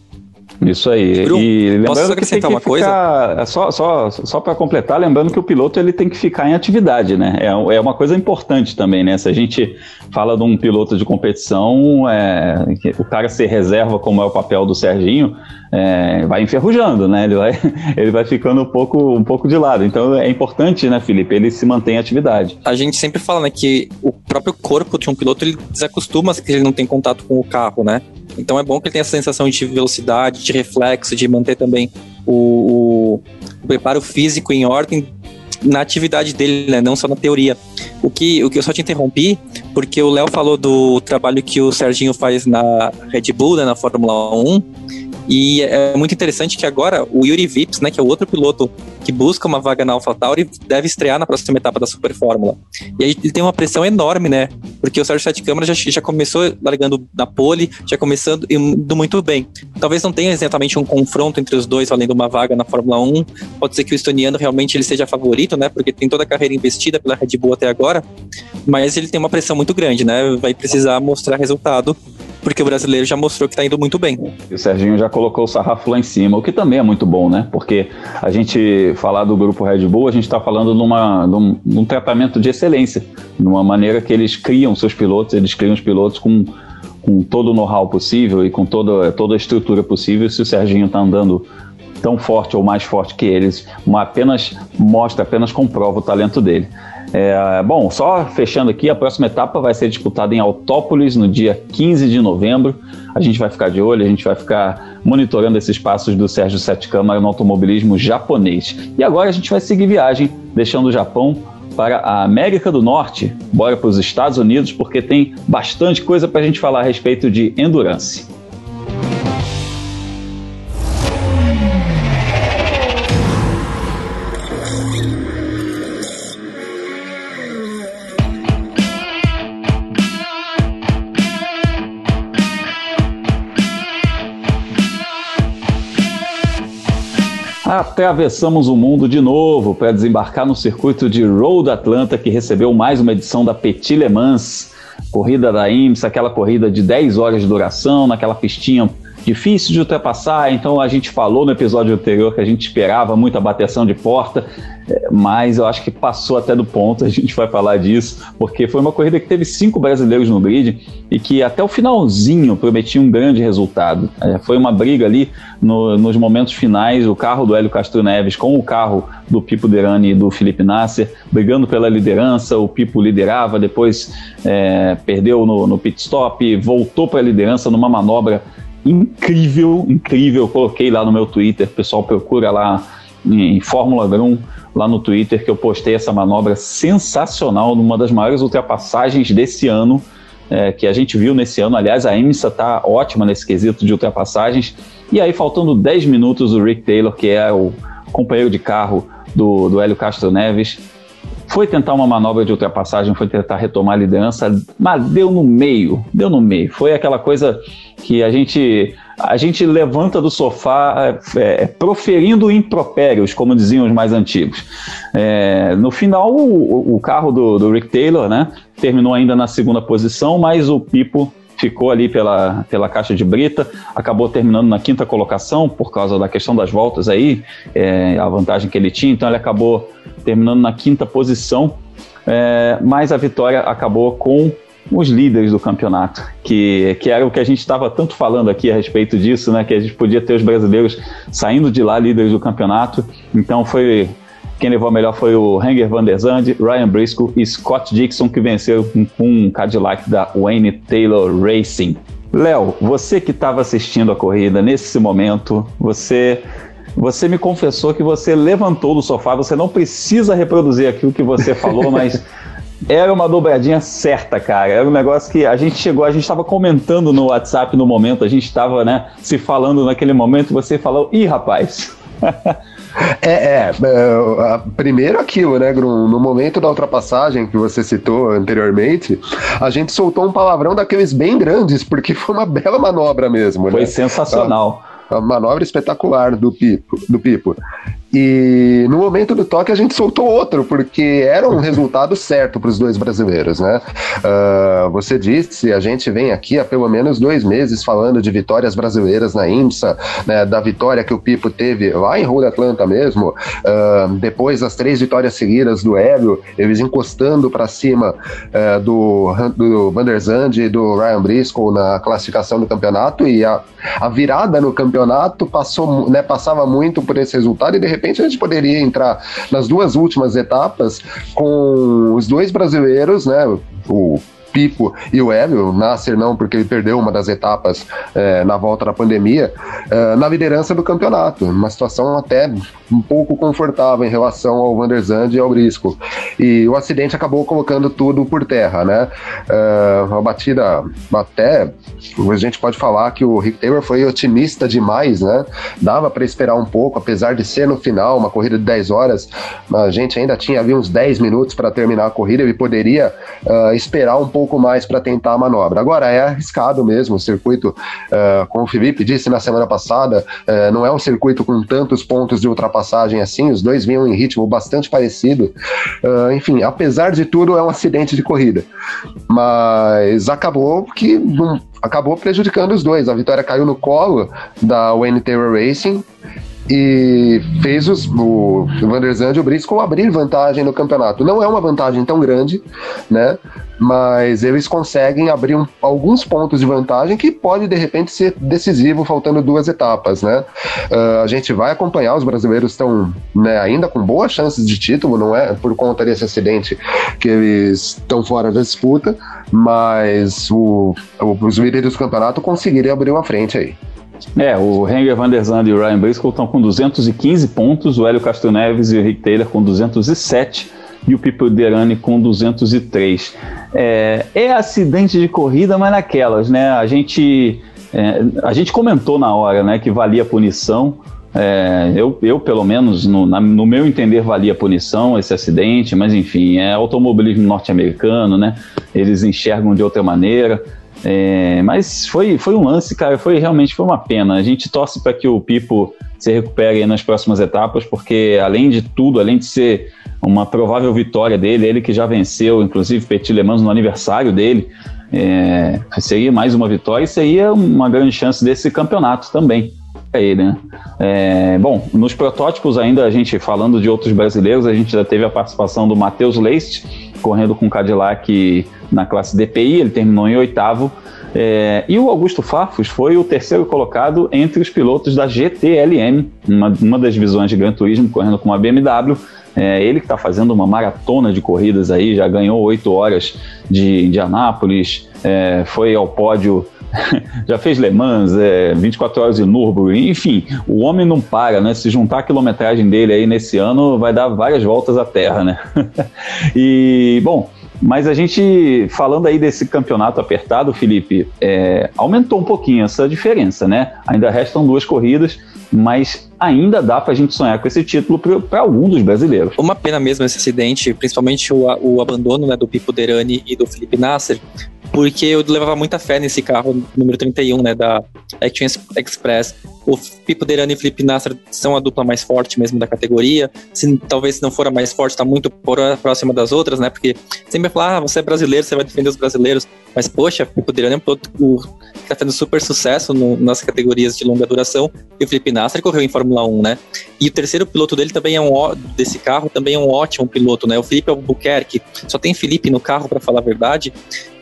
Isso aí. Bruno, e lembrando posso acrescentar que uma ficar, coisa? Só, só, só para completar, lembrando que o piloto ele tem que ficar em atividade, né? É, é uma coisa importante também, né? Se a gente fala de um piloto de competição, é, o cara ser reserva, como é o papel do Serginho, é, vai enferrujando, né? Ele vai, *laughs* ele vai ficando um pouco, um pouco de lado. Então é importante, né, Felipe, ele se mantém em atividade. A gente sempre fala, né, que o próprio corpo de um piloto ele desacostuma que ele não tem contato com o carro, né? Então é bom que ele tenha essa sensação de velocidade, de reflexo, de manter também o, o, o preparo físico em ordem na atividade dele, né? Não só na teoria. O que, o que eu só te interrompi, porque o Léo falou do trabalho que o Serginho faz na Red Bull, né, na Fórmula 1, e é muito interessante que agora o Yuri Vips, né, que é o outro piloto que busca uma vaga na AlphaTauri, deve estrear na próxima etapa da Super Fórmula. E aí ele tem uma pressão enorme, né? Porque o Sérgio Sete Câmara já, já começou largando na pole, já começando indo muito bem. Talvez não tenha exatamente um confronto entre os dois valendo uma vaga na Fórmula 1. Pode ser que o estoniano realmente ele seja favorito, né? Porque tem toda a carreira investida pela Red Bull até agora. Mas ele tem uma pressão muito grande, né? Vai precisar mostrar resultado porque o brasileiro já mostrou que está indo muito bem. E o Serginho já colocou o sarrafo lá em cima, o que também é muito bom, né? Porque a gente falar do grupo Red Bull, a gente está falando numa, num, num tratamento de excelência, numa maneira que eles criam seus pilotos, eles criam os pilotos com com todo o know-how possível e com toda, toda a estrutura possível, se o Serginho está andando tão forte ou mais forte que eles, apenas mostra, apenas comprova o talento dele. É, bom, só fechando aqui, a próxima etapa vai ser disputada em Autópolis no dia 15 de novembro. A gente vai ficar de olho, a gente vai ficar monitorando esses passos do Sérgio Sete Câmara no automobilismo japonês. E agora a gente vai seguir viagem, deixando o Japão para a América do Norte, bora para os Estados Unidos, porque tem bastante coisa para a gente falar a respeito de endurance. Atravessamos o mundo de novo para desembarcar no circuito de Road Atlanta, que recebeu mais uma edição da Petit Le Mans, corrida da IMSA, aquela corrida de 10 horas de duração, naquela pistinha difícil de ultrapassar. Então a gente falou no episódio anterior que a gente esperava muita bateção de porta mas eu acho que passou até do ponto, *laughs* a gente vai falar disso, porque foi uma corrida que teve cinco brasileiros no grid e que até o finalzinho prometia um grande resultado. É, foi uma briga ali no, nos momentos finais, o carro do Hélio Castro Neves com o carro do Pipo Derani e do Felipe Nasser, brigando pela liderança, o Pipo liderava, depois é, perdeu no, no pit stop, voltou para a liderança numa manobra incrível, incrível, eu coloquei lá no meu Twitter, pessoal procura lá em Fórmula 1 lá no Twitter que eu postei essa manobra sensacional numa das maiores ultrapassagens desse ano, é, que a gente viu nesse ano. Aliás, a IMSA está ótima nesse quesito de ultrapassagens. E aí, faltando 10 minutos, o Rick Taylor, que é o companheiro de carro do, do Hélio Castro Neves, foi tentar uma manobra de ultrapassagem, foi tentar retomar a liderança, mas deu no meio, deu no meio. Foi aquela coisa que a gente a gente levanta do sofá é, proferindo impropérios, como diziam os mais antigos. É, no final, o, o carro do, do, Rick Taylor né, terminou ainda na segunda posição, mas o Pipo ficou ali pela, pela caixa de brita, acabou terminando na quinta colocação por causa da questão das voltas aí, é, a vantagem que ele tinha, então ele acabou terminando na quinta posição, é, mas a vitória acabou com os líderes do campeonato, que, que era o que a gente estava tanto falando aqui a respeito disso, né? Que a gente podia ter os brasileiros saindo de lá líderes do campeonato. Então foi quem levou a melhor foi o Hanger Van der Zandt, Ryan Briscoe e Scott Dixon, que venceram com um Cadillac da Wayne Taylor Racing. Léo, você que estava assistindo a corrida nesse momento, você você me confessou que você levantou do sofá, você não precisa reproduzir aqui o que você falou, *laughs* mas era uma dobradinha certa, cara. Era um negócio que a gente chegou, a gente estava comentando no WhatsApp no momento, a gente estava, né, se falando naquele momento, você falou, ih, rapaz. *laughs* É, é, é, primeiro aquilo, né, Grum? No momento da ultrapassagem que você citou anteriormente, a gente soltou um palavrão daqueles bem grandes, porque foi uma bela manobra mesmo. Foi né? sensacional. Manobra espetacular do Pipo. Do Pipo. E no momento do toque a gente soltou outro, porque era um resultado certo para os dois brasileiros, né? Uh, você disse, a gente vem aqui há pelo menos dois meses falando de vitórias brasileiras na IMSA, né, da vitória que o Pipo teve lá em Road Atlanta mesmo, uh, depois das três vitórias seguidas do Hélio, eles encostando para cima uh, do, do Van der Zandt e do Ryan Briscoe na classificação do campeonato, e a, a virada no campeonato passou, né, passava muito por esse resultado e de repente a gente poderia entrar nas duas últimas etapas com os dois brasileiros, né? O Pipo e o Hélio, Nasser não, porque ele perdeu uma das etapas é, na volta da pandemia, é, na liderança do campeonato. Uma situação até um pouco confortável em relação ao Van der Zandt e ao Brisco. E o acidente acabou colocando tudo por terra, né? É, uma batida até, a gente pode falar que o Rick Taylor foi otimista demais, né? Dava para esperar um pouco, apesar de ser no final uma corrida de 10 horas, a gente ainda tinha ali uns 10 minutos para terminar a corrida, ele poderia uh, esperar um pouco pouco mais para tentar a manobra. Agora, é arriscado mesmo o circuito, uh, como o Felipe disse na semana passada, uh, não é um circuito com tantos pontos de ultrapassagem assim, os dois vinham em ritmo bastante parecido. Uh, enfim, apesar de tudo, é um acidente de corrida. Mas acabou que acabou prejudicando os dois. A vitória caiu no colo da Wayne Taylor Racing e fez os, o Van der e o Briscoe abrir vantagem no campeonato. Não é uma vantagem tão grande, né? Mas eles conseguem abrir um, alguns pontos de vantagem que pode de repente ser decisivo, faltando duas etapas, né? Uh, a gente vai acompanhar, os brasileiros estão né, ainda com boas chances de título, não é por conta desse acidente que eles estão fora da disputa, mas o, o, os líderes do campeonato conseguiram abrir uma frente aí. É, o Henger Van der Zandt e o Ryan Briscoe estão com 215 pontos, o Hélio Castro Neves e o Rick Taylor com 207 e o Pipo Derani com 203. É, é acidente de corrida, mas naquelas, né? A gente, é, a gente comentou na hora né, que valia punição. É, eu, eu, pelo menos, no, na, no, meu entender, valia punição esse acidente, mas enfim, é automobilismo norte-americano, né? Eles enxergam de outra maneira. É, mas foi, foi um lance, cara, foi realmente foi uma pena. A gente torce para que o Pipo se recupere nas próximas etapas, porque além de tudo, além de ser uma provável vitória dele, ele que já venceu, inclusive Petit Le Mans no aniversário dele, é, seria mais uma vitória e seria uma grande chance desse campeonato também. Ele, né? É, bom, nos protótipos ainda a gente falando de outros brasileiros, a gente já teve a participação do Matheus Leist correndo com Cadillac na classe DPI, ele terminou em oitavo. É, e o Augusto Farfus foi o terceiro colocado entre os pilotos da GTLM, uma, uma das divisões de Gran Turismo, correndo com a BMW. É, ele que está fazendo uma maratona de corridas aí, já ganhou oito horas de Indianápolis, é, foi ao pódio *laughs* já fez Le Mans, é, 24 horas de Nürburgring, enfim, o homem não para, né? Se juntar a quilometragem dele aí nesse ano, vai dar várias voltas à Terra, né? *laughs* e, bom, mas a gente, falando aí desse campeonato apertado, Felipe, é, aumentou um pouquinho essa diferença, né? Ainda restam duas corridas, mas ainda dá para a gente sonhar com esse título para algum dos brasileiros. Uma pena mesmo esse acidente, principalmente o, o abandono né, do Pipo Derani e do Felipe Nasser, porque eu levava muita fé nesse carro número 31, né, da Action Express. O Pipo Derani e o Felipe Nasser são a dupla mais forte mesmo da categoria. Se, talvez se não for a mais forte, está muito próxima das outras, né, porque sempre falar, ah, você é brasileiro, você vai defender os brasileiros. Mas, poxa, o Pipo Derani é um piloto que está tendo super sucesso no, nas categorias de longa duração. E o Felipe Nasser correu em Fórmula 1, né? E o terceiro piloto dele também é um desse carro, também é um ótimo piloto, né? O Felipe Albuquerque. Só tem Felipe no carro, para falar a verdade.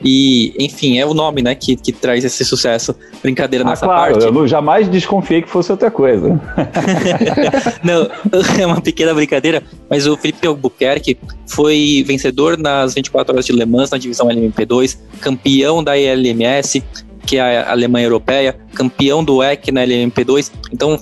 E, enfim, é o nome, né, que, que traz esse sucesso. Brincadeira ah, nessa claro, parte. Eu jamais desconfiei que fosse outra coisa. *laughs* Não, *laughs* é uma pequena brincadeira, mas o Felipe Albuquerque foi vencedor nas 24 horas de Le Mans na divisão LMP2, campeão da ELMS, que é a Alemanha Europeia, campeão do EC na LMP2. Então,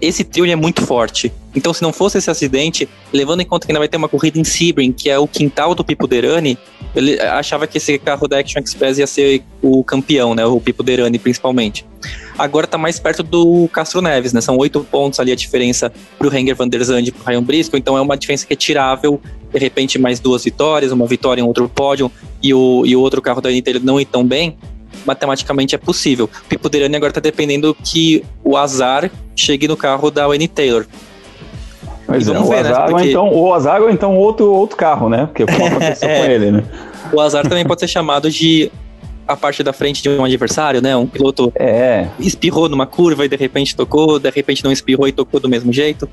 esse trio é muito forte. Então, se não fosse esse acidente, levando em conta que ainda vai ter uma corrida em Sebring, que é o quintal do Pipo Derani, ele achava que esse carro da Action Express ia ser o campeão, né? O Pipo Derani, principalmente. Agora tá mais perto do Castro Neves, né? São oito pontos ali a diferença pro Henger Van der Zandt e pro Ryan Briscoe, então é uma diferença que é tirável. De repente, mais duas vitórias, uma vitória em outro pódio e o, e o outro carro da Inter não ir tão bem matematicamente é possível. O Pipo Derani agora tá dependendo que o azar chegue no carro da Wayne Taylor. Mas é, o ver, né? azar, né? Porque... então, o azar ou então outro, outro carro, né? Porque como aconteceu *laughs* é. com ele, né? O azar também pode ser chamado de a parte da frente de um adversário, né? Um piloto é. espirrou numa curva e de repente tocou, de repente não espirrou e tocou do mesmo jeito.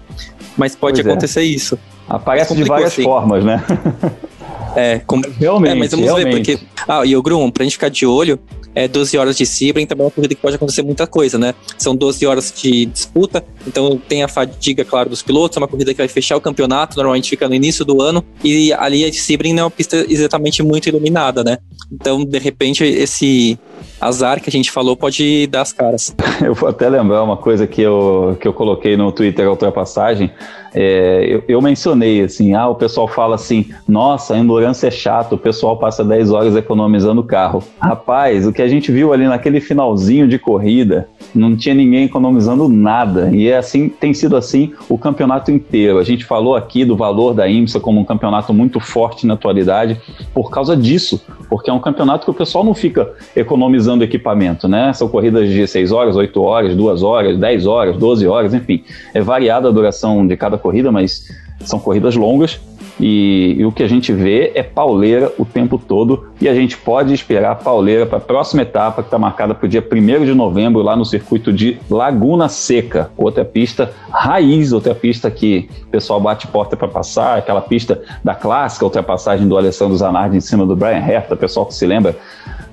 Mas pode pois é. acontecer é. isso. Aparece de várias assim. formas, né? *laughs* É, como... realmente. É, mas vamos realmente. ver, porque. Ah, e o Grum, pra gente ficar de olho, é 12 horas de Sebring também é uma corrida que pode acontecer muita coisa, né? São 12 horas de disputa, então tem a fadiga, claro, dos pilotos, é uma corrida que vai fechar o campeonato, normalmente fica no início do ano, e ali a Sebring não é uma pista exatamente muito iluminada, né? Então, de repente, esse azar que a gente falou pode dar as caras. *laughs* Eu vou até lembrar uma coisa que eu, que eu coloquei no Twitter ultrapassagem. É, eu, eu, mencionei assim, ah, o pessoal fala assim, nossa, a endurance é chato, o pessoal passa 10 horas economizando o carro. Rapaz, o que a gente viu ali naquele finalzinho de corrida, não tinha ninguém economizando nada. E é assim, tem sido assim o campeonato inteiro. A gente falou aqui do valor da IMSA como um campeonato muito forte na atualidade por causa disso, porque é um campeonato que o pessoal não fica economizando equipamento, né? São corridas de 6 horas, 8 horas, 2 horas, 10 horas, 12 horas, enfim. É variada a duração de cada corrida, mas são corridas longas e, e, o que a gente vê é pauleira o tempo todo e a gente pode esperar pauleira para a próxima etapa que está marcada para o dia 1 de novembro lá no circuito de Laguna Seca, outra pista raiz, outra pista que o pessoal bate porta para passar, aquela pista da clássica ultrapassagem do Alessandro Zanardi em cima do Brian Herta, pessoal que se lembra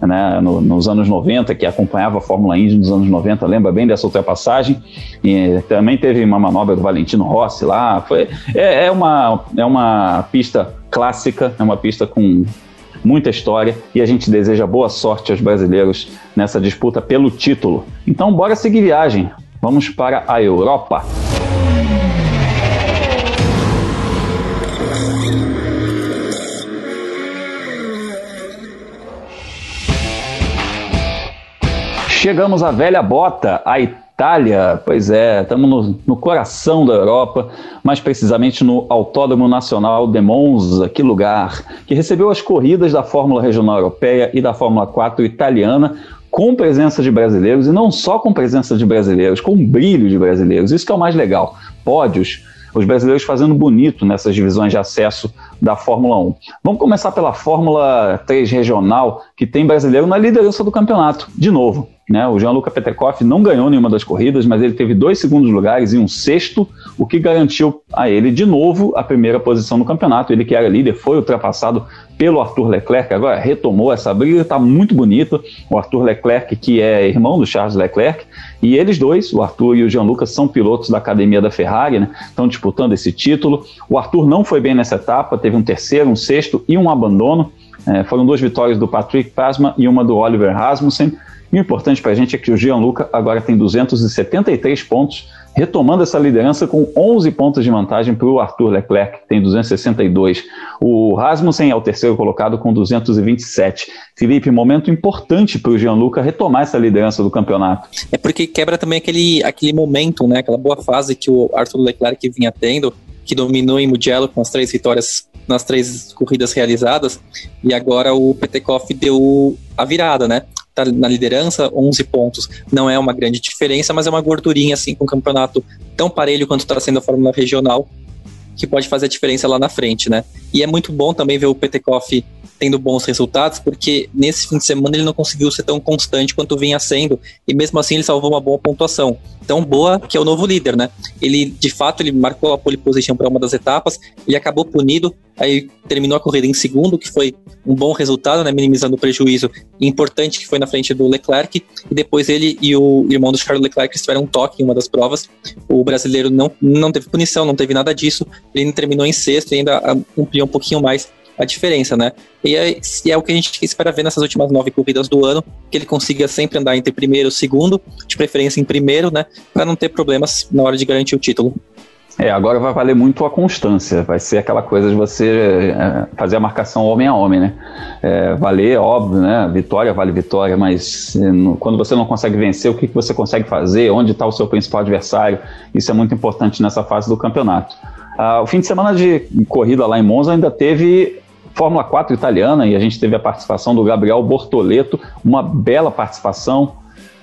né, no, nos anos 90, que acompanhava a Fórmula Indy nos anos 90, lembra bem dessa ultrapassagem. E também teve uma manobra do Valentino Rossi lá. Foi, é, é, uma, é uma pista clássica, é uma pista com muita história e a gente deseja boa sorte aos brasileiros nessa disputa pelo título. Então, bora seguir viagem. Vamos para a Europa. Chegamos à velha bota, a Itália. Pois é, estamos no, no, coração da Europa, mais precisamente no Autódromo Nacional de Monza, que lugar, que recebeu as corridas da Fórmula Regional Europeia e da Fórmula 4 italiana, com presença de brasileiros, e não só com presença de brasileiros, com brilho de brasileiros. Isso que é o mais legal. Pódios, os brasileiros fazendo bonito nessas divisões de acesso da Fórmula 1. Vamos começar pela Fórmula 3 regional, que tem brasileiro na liderança do campeonato, de novo. Né? O Jean-Luca Petekoff não ganhou nenhuma das corridas, mas ele teve dois segundos lugares e um sexto, o que garantiu a ele de novo a primeira posição no campeonato. Ele que era líder foi ultrapassado pelo Arthur Leclerc, agora retomou essa briga, está muito bonito. O Arthur Leclerc, que é irmão do Charles Leclerc, e eles dois, o Arthur e o Jean-Lucas, são pilotos da academia da Ferrari, né? estão disputando esse título. O Arthur não foi bem nessa etapa, teve um terceiro, um sexto e um abandono. É, foram duas vitórias do Patrick Pasma e uma do Oliver Rasmussen. E o importante para a gente é que o Gianluca agora tem 273 pontos, retomando essa liderança com 11 pontos de vantagem para o Arthur Leclerc, que tem 262. O Rasmussen é o terceiro colocado com 227. Felipe, momento importante para o Gianluca retomar essa liderança do campeonato. É porque quebra também aquele, aquele momento, né, aquela boa fase que o Arthur Leclerc vinha tendo, que dominou em Mugello com as três vitórias nas três corridas realizadas, e agora o Petekoff deu a virada, né? Tá na liderança, 11 pontos. Não é uma grande diferença, mas é uma gordurinha, assim, com um campeonato tão parelho quanto está sendo a Fórmula Regional, que pode fazer a diferença lá na frente, né? E é muito bom também ver o Petekoff tendo bons resultados, porque nesse fim de semana ele não conseguiu ser tão constante quanto vinha sendo, e mesmo assim ele salvou uma boa pontuação. Tão boa que é o novo líder, né? Ele, de fato, ele marcou a pole position para uma das etapas, ele acabou punido, aí terminou a corrida em segundo, que foi um bom resultado, né? Minimizando o prejuízo importante que foi na frente do Leclerc, e depois ele e o irmão do Charles Leclerc tiveram um toque em uma das provas. O brasileiro não, não teve punição, não teve nada disso, ele terminou em sexto e ainda ampliou um pouquinho mais a diferença, né? E é, é, o que a gente espera ver nessas últimas nove corridas do ano, que ele consiga sempre andar entre primeiro e segundo, de preferência em primeiro, né? Para não ter problemas na hora de garantir o título. É, agora vai valer muito a constância, vai ser aquela coisa de você é, fazer a marcação homem a homem, né? É, valer, óbvio, né? Vitória vale vitória, mas é, quando você não consegue vencer, o que, que você consegue fazer? Onde está o seu principal adversário? Isso é muito importante nessa fase do campeonato. Ah, o fim de semana de corrida lá em Monza ainda teve Fórmula 4 italiana e a gente teve a participação do Gabriel Bortoleto, uma bela participação.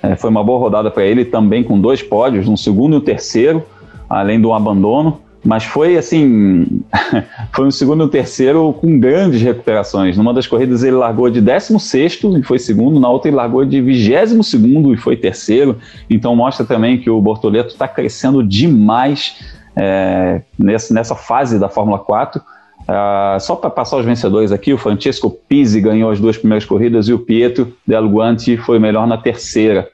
É, foi uma boa rodada para ele, também com dois pódios, um segundo e um terceiro, além do abandono. Mas foi assim, *laughs* foi um segundo e um terceiro com grandes recuperações. Numa das corridas ele largou de 16 e foi segundo, na outra ele largou de 22 e foi terceiro. Então mostra também que o Bortoleto está crescendo demais é, nessa, nessa fase da Fórmula 4. Uh, só para passar os vencedores aqui, o Francesco Pizzi ganhou as duas primeiras corridas e o Pietro Del Guanti foi melhor na terceira.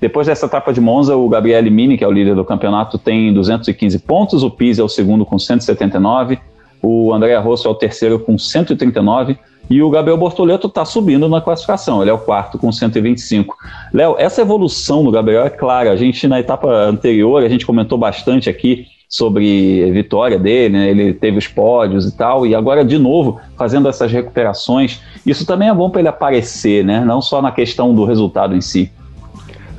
Depois dessa etapa de Monza, o Gabriele Mini, que é o líder do campeonato, tem 215 pontos, o Pizzi é o segundo com 179, o André Rosso é o terceiro com 139 e o Gabriel Bortoleto está subindo na classificação, ele é o quarto com 125. Léo, essa evolução do Gabriel é clara, a gente na etapa anterior, a gente comentou bastante aqui sobre a vitória dele, né? ele teve os pódios e tal, e agora de novo fazendo essas recuperações, isso também é bom para ele aparecer, né? não só na questão do resultado em si.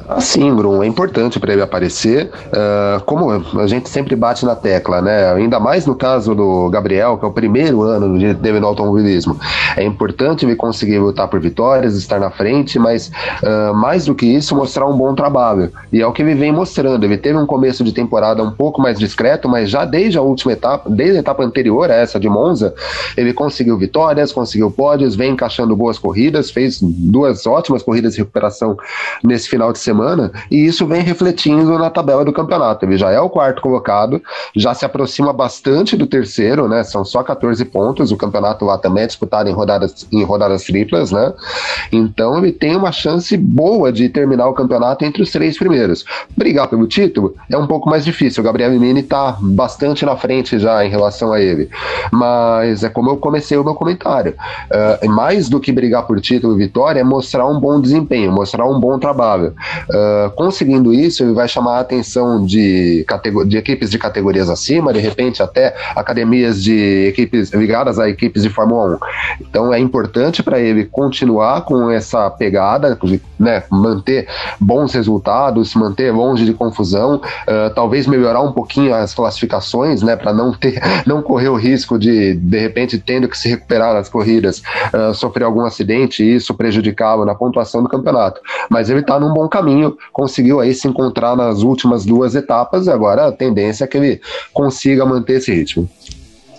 Assim, Bruno, é importante para ele aparecer. Uh, como a gente sempre bate na tecla, né? Ainda mais no caso do Gabriel, que é o primeiro ano dele no automobilismo. É importante ele conseguir lutar por vitórias, estar na frente, mas uh, mais do que isso, mostrar um bom trabalho. E é o que ele vem mostrando. Ele teve um começo de temporada um pouco mais discreto, mas já desde a última etapa, desde a etapa anterior a essa de Monza, ele conseguiu vitórias, conseguiu pódios, vem encaixando boas corridas, fez duas ótimas corridas de recuperação nesse final de semana semana, e isso vem refletindo na tabela do campeonato. Ele já é o quarto colocado, já se aproxima bastante do terceiro, né? São só 14 pontos, o campeonato lá também é disputado em rodadas, em rodadas triplas, né? Então ele tem uma chance boa de terminar o campeonato entre os três primeiros. Brigar pelo título é um pouco mais difícil. O Gabriel Mini está bastante na frente já em relação a ele. Mas é como eu comecei o meu comentário. Uh, mais do que brigar por título e vitória, é mostrar um bom desempenho, mostrar um bom trabalho. Uh, conseguindo isso, ele vai chamar a atenção de, de equipes de categorias acima, de repente até academias de equipes ligadas a equipes de Fórmula 1. Então é importante para ele continuar com essa pegada, né, manter bons resultados, manter longe de confusão, uh, talvez melhorar um pouquinho as classificações, né, para não ter, *laughs* não correr o risco de de repente tendo que se recuperar nas corridas, uh, sofrer algum acidente e isso prejudicá-lo na pontuação do campeonato. Mas ele está num bom caminho conseguiu aí se encontrar nas últimas duas etapas, e agora a tendência é que ele consiga manter esse ritmo.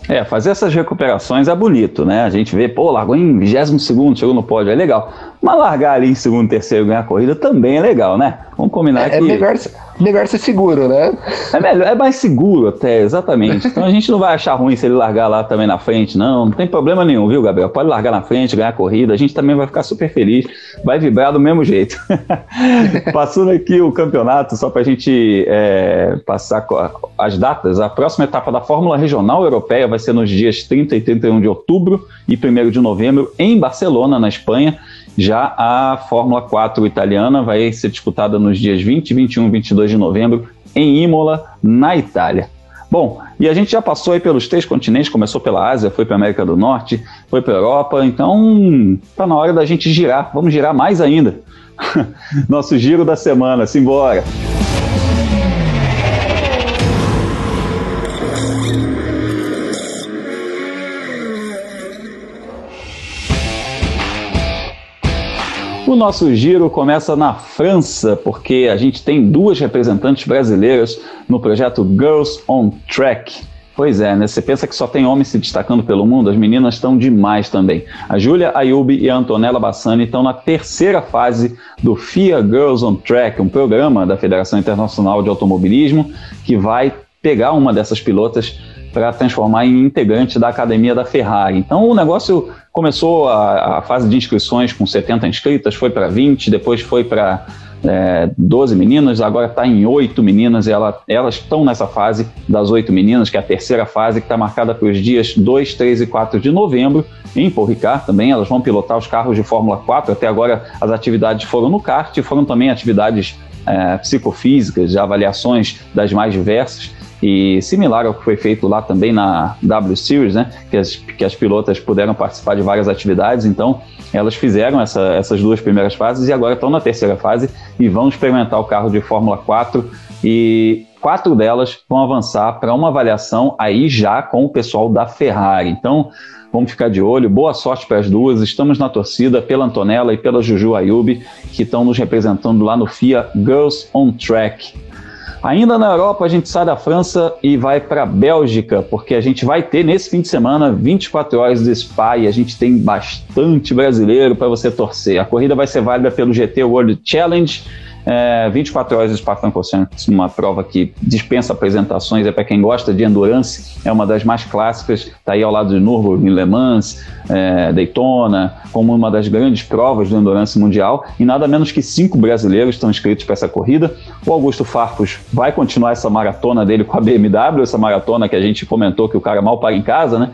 É, fazer essas recuperações é bonito, né? A gente vê, pô, largou em 22 segundo, chegou no pódio, é legal. Mas largar ali em segundo, terceiro e ganhar a corrida também é legal, né? Vamos combinar é, é que. É melhor, melhor ser seguro, né? É melhor, é mais seguro até, exatamente. *laughs* Então a gente não vai achar ruim se ele largar lá também na frente, não. Não tem problema nenhum, viu, Gabriel? Pode largar na frente, ganhar a corrida. A gente também vai ficar super feliz, vai vibrar do mesmo jeito. *laughs* Passando aqui o campeonato, só para a gente é, passar as datas, a próxima etapa da Fórmula Regional Europeia vai ser nos dias 30 e 31 de outubro e 1 de novembro em Barcelona, na Espanha. Já a Fórmula 4 italiana vai ser disputada nos dias 20, 21 e 22 de novembro em Imola, na Itália. Bom, e a gente já passou aí pelos três continentes, começou pela Ásia, foi para América do Norte, foi para Europa, então está na hora da gente girar, vamos girar mais ainda. *laughs* Nosso giro da semana, simbora! O nosso giro começa na França, porque a gente tem duas representantes brasileiras no projeto Girls on Track. Pois é, né? Você pensa que só tem homens se destacando pelo mundo? As meninas estão demais também. A Júlia Ayubi e a Antonella Bassani estão na terceira fase do FIA Girls on Track, um programa da Federação Internacional de Automobilismo que vai pegar uma dessas pilotas para transformar em integrante da academia da Ferrari. Então o negócio começou a, a fase de inscrições com 70 inscritas, foi para 20, depois foi para é, 12 meninas, agora está em 8 meninas, e ela, elas estão nessa fase das 8 meninas, que é a terceira fase, que está marcada para os dias 2, 3 e 4 de novembro, em Paul Ricard também, elas vão pilotar os carros de Fórmula 4, até agora as atividades foram no kart, foram também atividades é, psicofísicas, avaliações das mais diversas, e similar ao que foi feito lá também na W Series, né, que as, que as pilotas puderam participar de várias atividades, então elas fizeram essa, essas duas primeiras fases e agora estão na terceira fase e vão experimentar o carro de Fórmula 4 e quatro delas vão avançar para uma avaliação aí já com o pessoal da Ferrari. Então, vamos ficar de olho. Boa sorte para as duas. Estamos na torcida pela Antonella e pela Juju Ayub, que estão nos representando lá no FIA Girls on Track. Ainda na Europa, a gente sai da França e vai para a Bélgica, porque a gente vai ter nesse fim de semana 24 horas de Spa e a gente tem bastante brasileiro para você torcer. A corrida vai ser válida pelo GT World Challenge, É, 24 horas de Spa-Francorchamps, uma prova que dispensa apresentações, é para quem gosta de endurance, é uma das mais clássicas, está aí ao lado de Nürburgring, Le Mans, é, Daytona, como uma das grandes provas do endurance mundial, e nada menos que cinco brasileiros estão inscritos para essa corrida. O Augusto Farfus vai continuar essa maratona dele com a BMW, essa maratona que a gente comentou que o cara mal para em casa, né?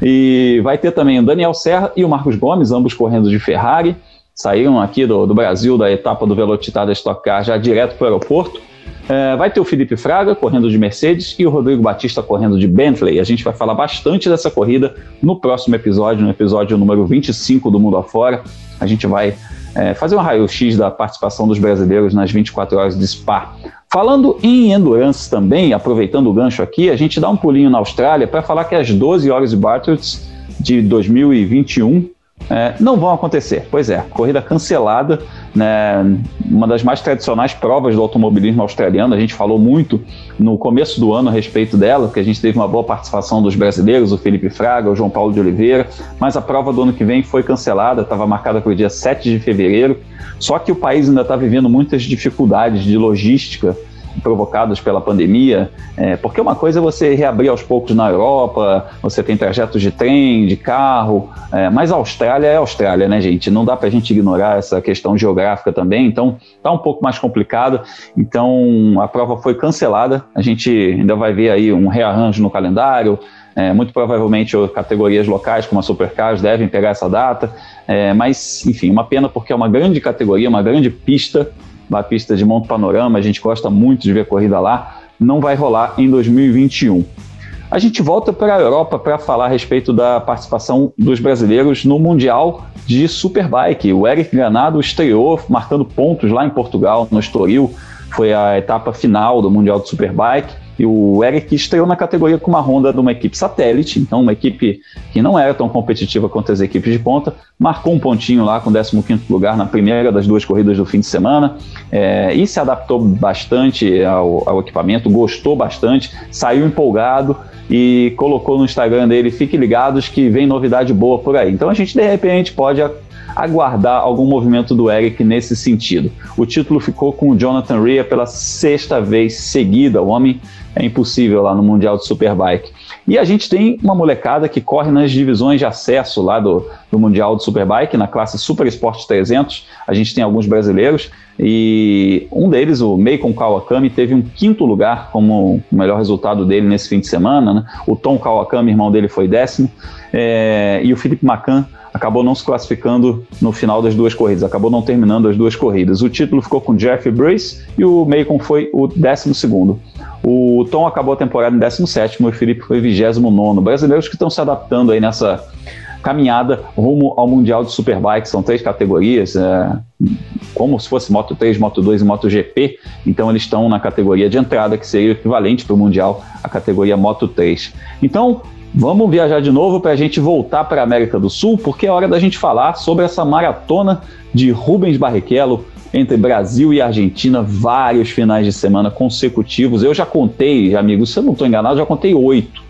E vai ter também o Daniel Serra e o Marcos Gomes, ambos correndo de Ferrari saíram aqui do, do Brasil da etapa do Velocitada Stock Car já direto para o aeroporto. É, vai ter o Felipe Fraga correndo de Mercedes e o Rodrigo Batista correndo de Bentley. A gente vai falar bastante dessa corrida no próximo episódio, no episódio número 25 do Mundo Afora. A gente vai é, fazer um raio-x da participação dos brasileiros nas 24 horas de Spa. Falando em endurance também, aproveitando o gancho aqui, a gente dá um pulinho na Austrália para falar que as 12 horas de Bartels de 2021 é, não vão acontecer. Pois é, corrida cancelada, né, uma das mais tradicionais provas do automobilismo australiano. A gente falou muito no começo do ano a respeito dela, porque a gente teve uma boa participação dos brasileiros, o Felipe Fraga, o João Paulo de Oliveira, mas a prova do ano que vem foi cancelada, estava marcada para o dia 7 de fevereiro. Só que o país ainda está vivendo muitas dificuldades de logística provocados pela pandemia, é, porque uma coisa é você reabrir aos poucos na Europa, você tem trajetos de trem, de carro, é, mas a Austrália é Austrália, né, gente? Não dá para a gente ignorar essa questão geográfica também, então tá um pouco mais complicado. Então a prova foi cancelada, a gente ainda vai ver aí um rearranjo no calendário. É, muito provavelmente categorias locais, como a Supercars, devem pegar essa data, é, mas enfim, uma pena porque é uma grande categoria, uma grande pista na pista de Monte Panorama, a gente gosta muito de ver corrida lá, não vai rolar em 2021. A gente volta para a Europa para falar a respeito da participação dos brasileiros no Mundial de Superbike. O Eric Granado estreou marcando pontos lá em Portugal, no Estoril. Foi a etapa final do Mundial de Superbike. E o Eric estreou na categoria com uma Honda de uma equipe satélite, então uma equipe que não era tão competitiva quanto as equipes de ponta, marcou um pontinho lá com 15º lugar na primeira das duas corridas do fim de semana é, e se adaptou bastante ao, ao equipamento, gostou bastante, saiu empolgado e colocou no Instagram dele, fique ligados que vem novidade boa por aí. Então a gente de repente pode aguardar algum movimento do Eric nesse sentido. O título ficou com o Jonathan Rea pela sexta vez seguida. O homem é impossível lá no Mundial de Superbike. E a gente tem uma molecada que corre nas divisões de acesso lá do, do Mundial de Superbike, na classe Super Sport 300. A gente tem alguns brasileiros e um deles, o Meikon Kawakami, teve um quinto lugar como o melhor resultado dele nesse fim de semana. Né? O Tom Kawakami, irmão dele, foi décimo. É, e o Felipe Macan acabou não se classificando no final das duas corridas, acabou não terminando as duas corridas. O título ficou com Jeff Brace e o Macon foi o décimo segundo. O Tom acabou a temporada em 17 e o Felipe foi 29. Brasileiros que estão se adaptando aí nessa caminhada rumo ao Mundial de Superbike. São três categorias, é, como se fosse Moto 3, Moto 2 e Moto GP. Então eles estão na categoria de entrada, que seria o equivalente para o Mundial, a categoria Moto 3. Então, Vamos viajar de novo para a gente voltar para a América do Sul, porque é hora da gente falar sobre essa maratona de Rubens Barrichello entre Brasil e Argentina, vários finais de semana consecutivos. Eu já contei, amigos, se eu não estou enganado, já contei oito.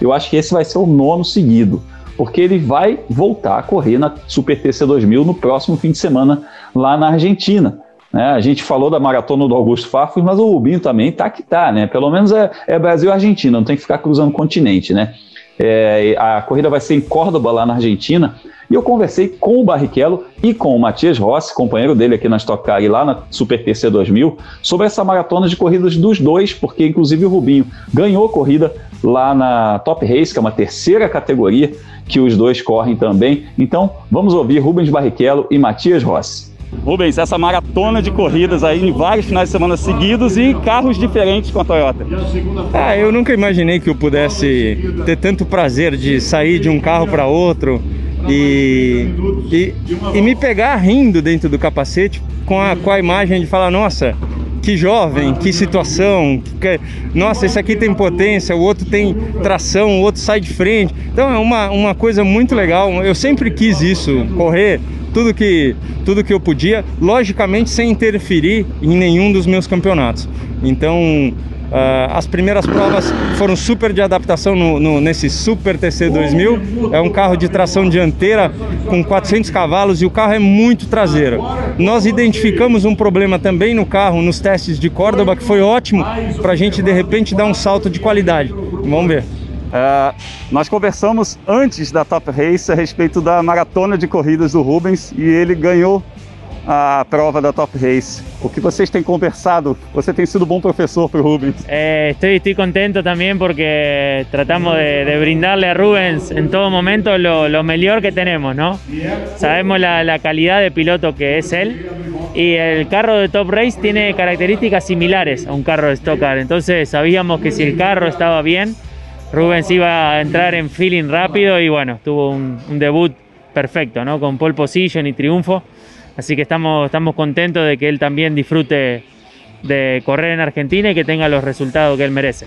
Eu acho que esse vai ser o nono seguido, porque ele vai voltar a correr na Super TC 2000 no próximo fim de semana lá na Argentina. Né? A gente falou da maratona do Augusto Farfus, mas o Rubinho também tá que tá, né? Pelo menos é, é Brasil e Argentina, não tem que ficar cruzando continente, né? É, a corrida vai ser em Córdoba, lá na Argentina. E eu conversei com o Barrichello e com o Matias Rossi, companheiro dele aqui na Stock Car e lá na Super TC 2000, sobre essa maratona de corridas dos dois, porque inclusive o Rubinho ganhou corrida lá na Top Race, que é uma terceira categoria que os dois correm também. Então, vamos ouvir Rubens Barrichello e Matias Rossi. Rubens, essa maratona de corridas aí em vários finais de semana seguidos e carros diferentes com a Toyota. Ah, eu nunca imaginei que eu pudesse ter tanto prazer de sair de um carro para outro e, e, e, me pegar rindo dentro do capacete com a, com a imagem de falar, nossa, que jovem, que situação, que, nossa, esse aqui tem potência, o outro tem tração, o outro sai de frente. Então é uma, uma coisa muito legal. Eu sempre quis isso, correr tudo que, tudo que eu podia, logicamente sem interferir em nenhum dos meus campeonatos. Então Uh, as primeiras provas foram super de adaptação no, no, nesse Super TC 2000. É um carro de tração dianteira com 400 cavalos e o carro é muito traseiro. Nós identificamos um problema também no carro nos testes de Córdoba que foi ótimo para a gente de repente dar um salto de qualidade. Vamos ver. Uh, nós conversamos antes da Top Race a respeito da maratona de corridas do Rubens e ele ganhou a prova da Top Race. O que vocês têm conversado? Você tem sido bom profesor para o Rubens. Eh, estoy, estoy, contento también porque tratamos de, de, brindarle a Rubens en todo momento lo mejor que tenemos, ¿no? Sabemos la, calidad de piloto que es él y el carro de Top Race tiene características similares a un carro de Stock Car. Entonces sabíamos que si el carro estaba bien, Rubens iba a entrar en feeling rápido y bueno, tuvo un, un debut perfecto, ¿no? Con pole position y triunfo. Así que estamos, estamos contentos de que él también disfrute de correr en Argentina e que tenha os resultados que ele merece.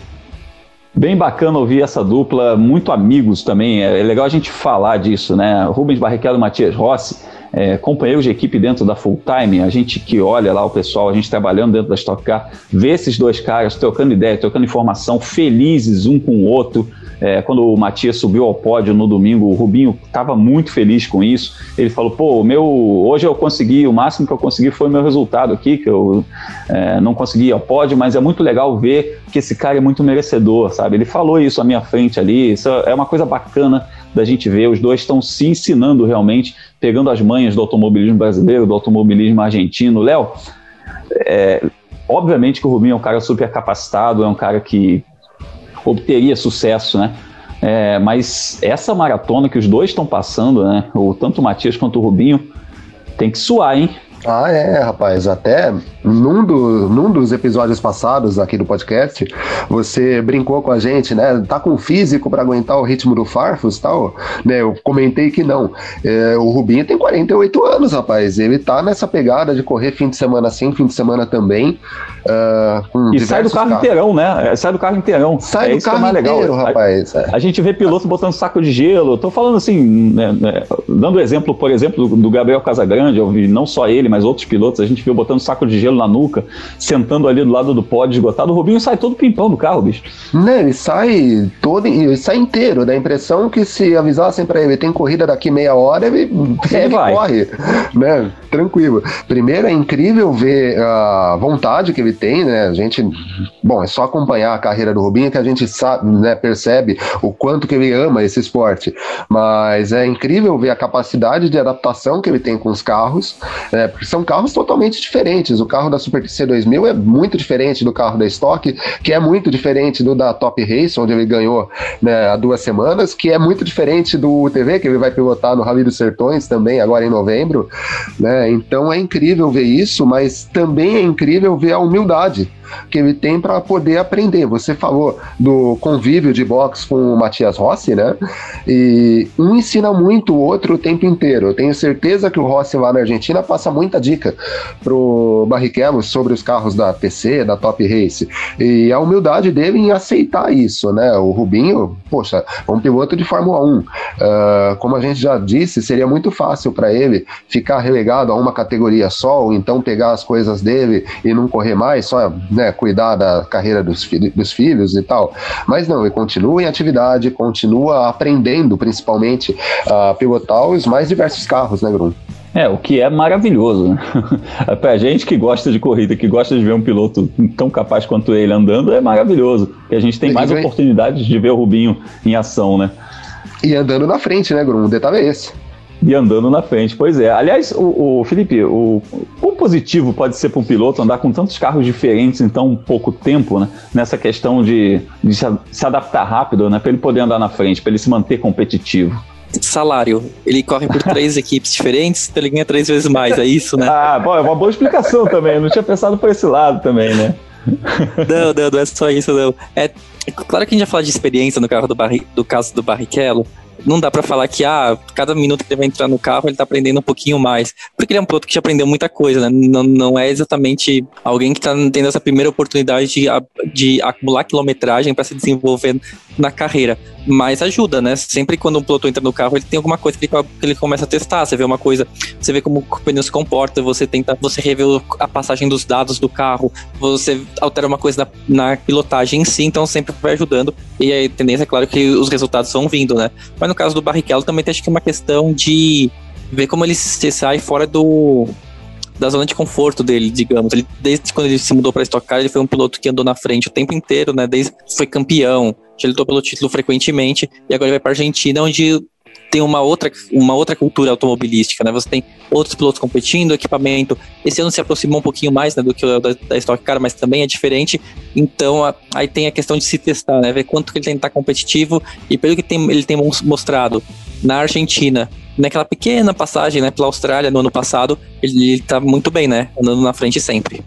Bem bacana ouvir essa dupla, muito amigos também. É legal a gente falar disso, né? Rubens Barrichello e Matias Rossi, é, companheiros de equipe dentro da Full Time. A gente que olha lá o pessoal, a gente trabalhando dentro da Stock Car, vê esses dois caras trocando ideia, trocando informação, felizes um com o outro. É, quando o Matias subiu ao pódio no domingo, o Rubinho estava muito feliz com isso. Ele falou: pô, meu, hoje eu consegui, o máximo que eu consegui foi o meu resultado aqui, que eu é, não consegui ao pódio, mas é muito legal ver que esse cara é muito merecedor, sabe? Ele falou isso à minha frente ali, isso é uma coisa bacana da gente ver. Os dois estão se ensinando realmente, pegando as manhas do automobilismo brasileiro, do automobilismo argentino. Léo, é, obviamente que o Rubinho é um cara super capacitado, é um cara que obteria sucesso, né? É, mas essa maratona que os dois estão passando, né? O, tanto o Matias quanto o Rubinho, tem que suar, hein? Ah, é, rapaz. Até num, do, num dos episódios passados aqui do podcast, você brincou com a gente, né? Tá com físico para aguentar o ritmo do Farfus e tal? Né, eu comentei que não. É, o Rubinho tem 48 anos, rapaz. Ele tá nessa pegada de correr fim de semana sim, fim de semana também. Uh, e sai do carro carros. inteirão, né? Sai do carro inteirão. Sai é do carro é inteiro, legal. rapaz. A, a, gente vê piloto botando saco de gelo. Tô falando assim, né, né, dando exemplo, por exemplo, do, do Gabriel Casagrande, eu vi não só ele, mas outros pilotos, a gente viu botando saco de gelo na nuca, sentando ali do lado do pódio esgotado. O Rubinho sai todo pimpão do carro, bicho. Né, ele sai todo, ele sai inteiro. Dá a impressão que se avisassem para ele, tem corrida daqui meia hora, ele, *laughs* ele corre, né? Tranquilo. Primeiro é incrível ver a vontade que ele tem, né? A gente, bom, é só acompanhar a carreira do Rubinho que a gente sabe, né, percebe o quanto que ele ama esse esporte. Mas é incrível ver a capacidade de adaptação que ele tem com os carros, né? São carros totalmente diferentes. O carro da Super TC 2000 é muito diferente do carro da Stock, que é muito diferente do da Top Race, onde ele ganhou né, há duas semanas, que é muito diferente do UTV, que ele vai pilotar no Rally dos Sertões também, agora em novembro. Né? Então é incrível ver isso, mas também é incrível ver a humildade que ele tem para poder aprender. Você falou do convívio de boxe com o Matias Rossi, né? E um ensina muito o outro o tempo inteiro. Eu tenho certeza que o Rossi lá na Argentina passa muita dica pro Barrichello sobre os carros da PC, da Top Race. E a humildade dele em aceitar isso, né? O Rubinho, poxa, é um piloto de Fórmula 1. Uh, ah, como a gente já disse, seria muito fácil para ele ficar relegado a uma categoria só, ou então pegar as coisas dele e não correr mais, só né, cuidar da carreira dos, fi dos filhos e tal. Mas não, ele continua em atividade, continua aprendendo, principalmente, a pilotar os mais diversos carros, né, Bruno? É, o que é maravilhoso. Né? *laughs* pra gente que gosta de corrida, que gosta de ver um piloto tão capaz quanto ele andando, é maravilhoso. E a gente tem mais oportunidades de ver o Rubinho em ação, né? E andando na frente, né, Bruno? O detalhe é esse e andando na frente. Pois é. Aliás, o, o Felipe, o quão positivo pode ser para um piloto andar com tantos carros diferentes em tão pouco tempo, né? Nessa questão de, de se adaptar rápido, né? Para ele poder andar na frente, para ele se manter competitivo. Salário. Ele corre por três *laughs* equipes diferentes, então ele ganha três vezes mais, é isso, né? Ah, bom, é uma boa explicação também. Eu não tinha pensado por esse lado também, né? Não, não, não é só isso, não. É, claro que a gente já falou de experiência no carro do, Barri, do caso do Barrichello, não dá para falar que ah, cada minuto que ele vai entrar no carro ele tá aprendendo um pouquinho mais, porque ele é um piloto que já aprendeu muita coisa, né? Não, não é exatamente alguém que tá tendo essa primeira oportunidade de, de acumular quilometragem para se desenvolver na carreira, mas ajuda, né? Sempre quando um piloto entra no carro, ele tem alguma coisa que ele, que ele começa a testar, você vê uma coisa, você vê como o pneu se comporta, você tenta, você revê a passagem dos dados do carro, você altera uma coisa na, na pilotagem em si, então sempre vai ajudando, e a tendência é claro que os resultados vão vindo, né? Mas no caso do Barrichello também tem acho que uma questão de ver como ele se sai fora do da zona de conforto dele, digamos. Ele, desde quando ele se mudou para Stock Car, ele foi um piloto que andou na frente o tempo inteiro, né? Desde foi campeão, já lutou pelo título frequentemente e agora ele vai para Argentina, onde tem uma outra, uma outra cultura automobilística, né? Você tem outros pilotos competindo, equipamento. Esse ano se aproximou um pouquinho mais né, do que o da, da Stock Car, mas também é diferente. Então, a, aí tem a questão de se testar, né? Ver quanto que ele tem que estar competitivo e pelo que tem, ele tem mostrado na Argentina, naquela pequena passagem, né, pela Austrália no ano passado, ele, ele tá muito bem, né? Andando na frente sempre.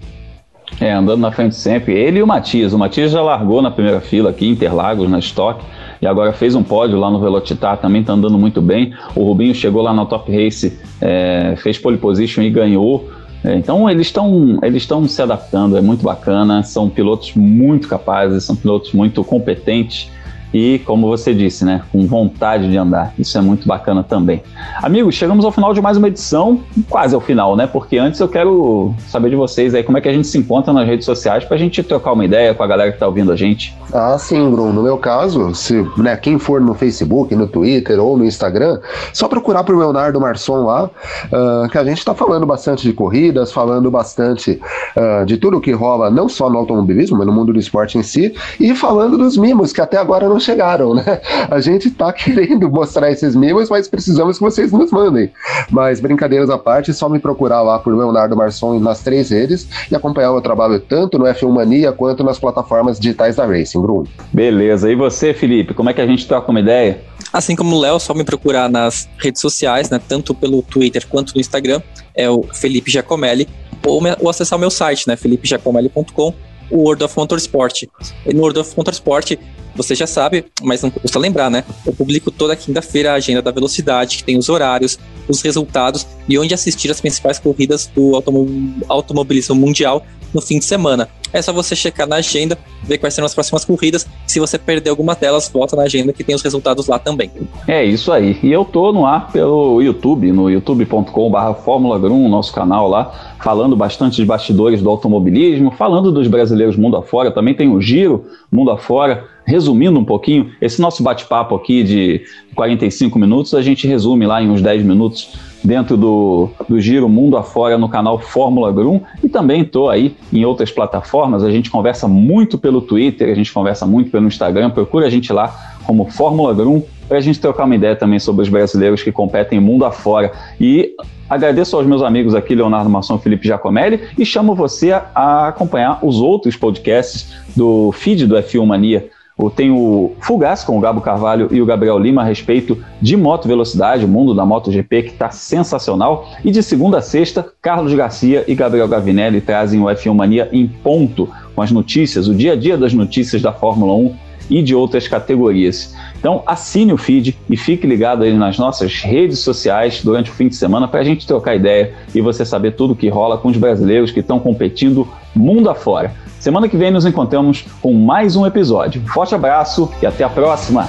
É, andando na frente sempre. Ele e o Matias. O Matias já largou na primeira fila aqui, Interlagos, na Stock e agora fez um pódio lá no Velocitar, também está andando muito bem. O Rubinho chegou lá na Top Race, é, fez pole position e ganhou. É, então eles estão eles estão se adaptando, é muito bacana. São pilotos muito capazes, são pilotos muito competentes e, como você disse, né, com vontade de andar. Isso é muito bacana também. Amigos, chegamos ao final de mais uma edição, quase ao final, né? Porque antes eu quero saber de vocês aí como é que a gente se encontra nas redes sociais para a gente trocar uma ideia com a galera que está ouvindo a gente. Ah, sim, Bruno. No meu caso, se né, quem for no Facebook, no Twitter ou no Instagram, só procurar por Leonardo Marçom lá, uh, que a gente está falando bastante de corridas, falando bastante uh, de tudo que rola, não só no automobilismo, mas no mundo do esporte em si, e falando dos mimos que até agora não chegaram, né? A gente tá querendo mostrar esses mimos, mas precisamos que vocês nos mandem. Mas brincadeiras à parte, é só me procurar lá por Leonardo Marçom nas três redes e acompanhar o meu trabalho tanto no F1 Mania quanto nas plataformas digitais da Racing, Bruno. Beleza. E você, Felipe, como é que a gente troca uma ideia? Assim como o Léo, só me procurar nas redes sociais, né? Tanto pelo Twitter quanto no Instagram, é o Felipe Giacomelli, ou, ou acessar o meu site, né? felipegiacomelli.com o World of Motorsport. E no World of Motorsport, você já sabe, mas não custa lembrar, né? Eu publico toda quinta-feira a agenda da velocidade, que tem os horários, os resultados e onde assistir as principais corridas do automobilismo mundial no fim de semana. É só você checar na agenda, ver quais serão as próximas corridas. Se você perder alguma delas, volta na agenda que tem os resultados lá também. É isso aí. E eu tô no ar pelo YouTube, no youtube.com.br Fórmula 1, nosso canal lá, falando bastante de bastidores do automobilismo, falando dos brasileiros mundo afora. Também tem o Giro Mundo afora. Resumindo um pouquinho, esse nosso bate-papo aqui de 45 minutos, a gente resume lá em uns 10 minutos dentro do, do Giro Mundo Afora no canal Fórmula Grum e também estou aí em outras plataformas. A gente conversa muito pelo Twitter, a gente conversa muito pelo Instagram. Procura a gente lá como Fórmula Grum para a gente trocar uma ideia também sobre os brasileiros que competem mundo afora. E agradeço aos meus amigos aqui, Leonardo Masson e Felipe Giacomelli, e chamo você a acompanhar os outros podcasts do feed do F1 Mania tem o Fugaz com o Gabo Carvalho e o Gabriel Lima a respeito de moto velocidade, o mundo da MotoGP que está sensacional. E de segunda a sexta, Carlos Garcia e Gabriel Gavinelli trazem o F1 Mania em ponto com as notícias, o dia a dia das notícias da Fórmula 1 e de outras categorias. Então assine o feed e fique ligado aí nas nossas redes sociais durante o fim de semana para a gente trocar ideia e você saber tudo o que rola com os brasileiros que estão competindo mundo afora. Semana que vem nos encontramos com mais um episódio. Forte abraço e até a próxima!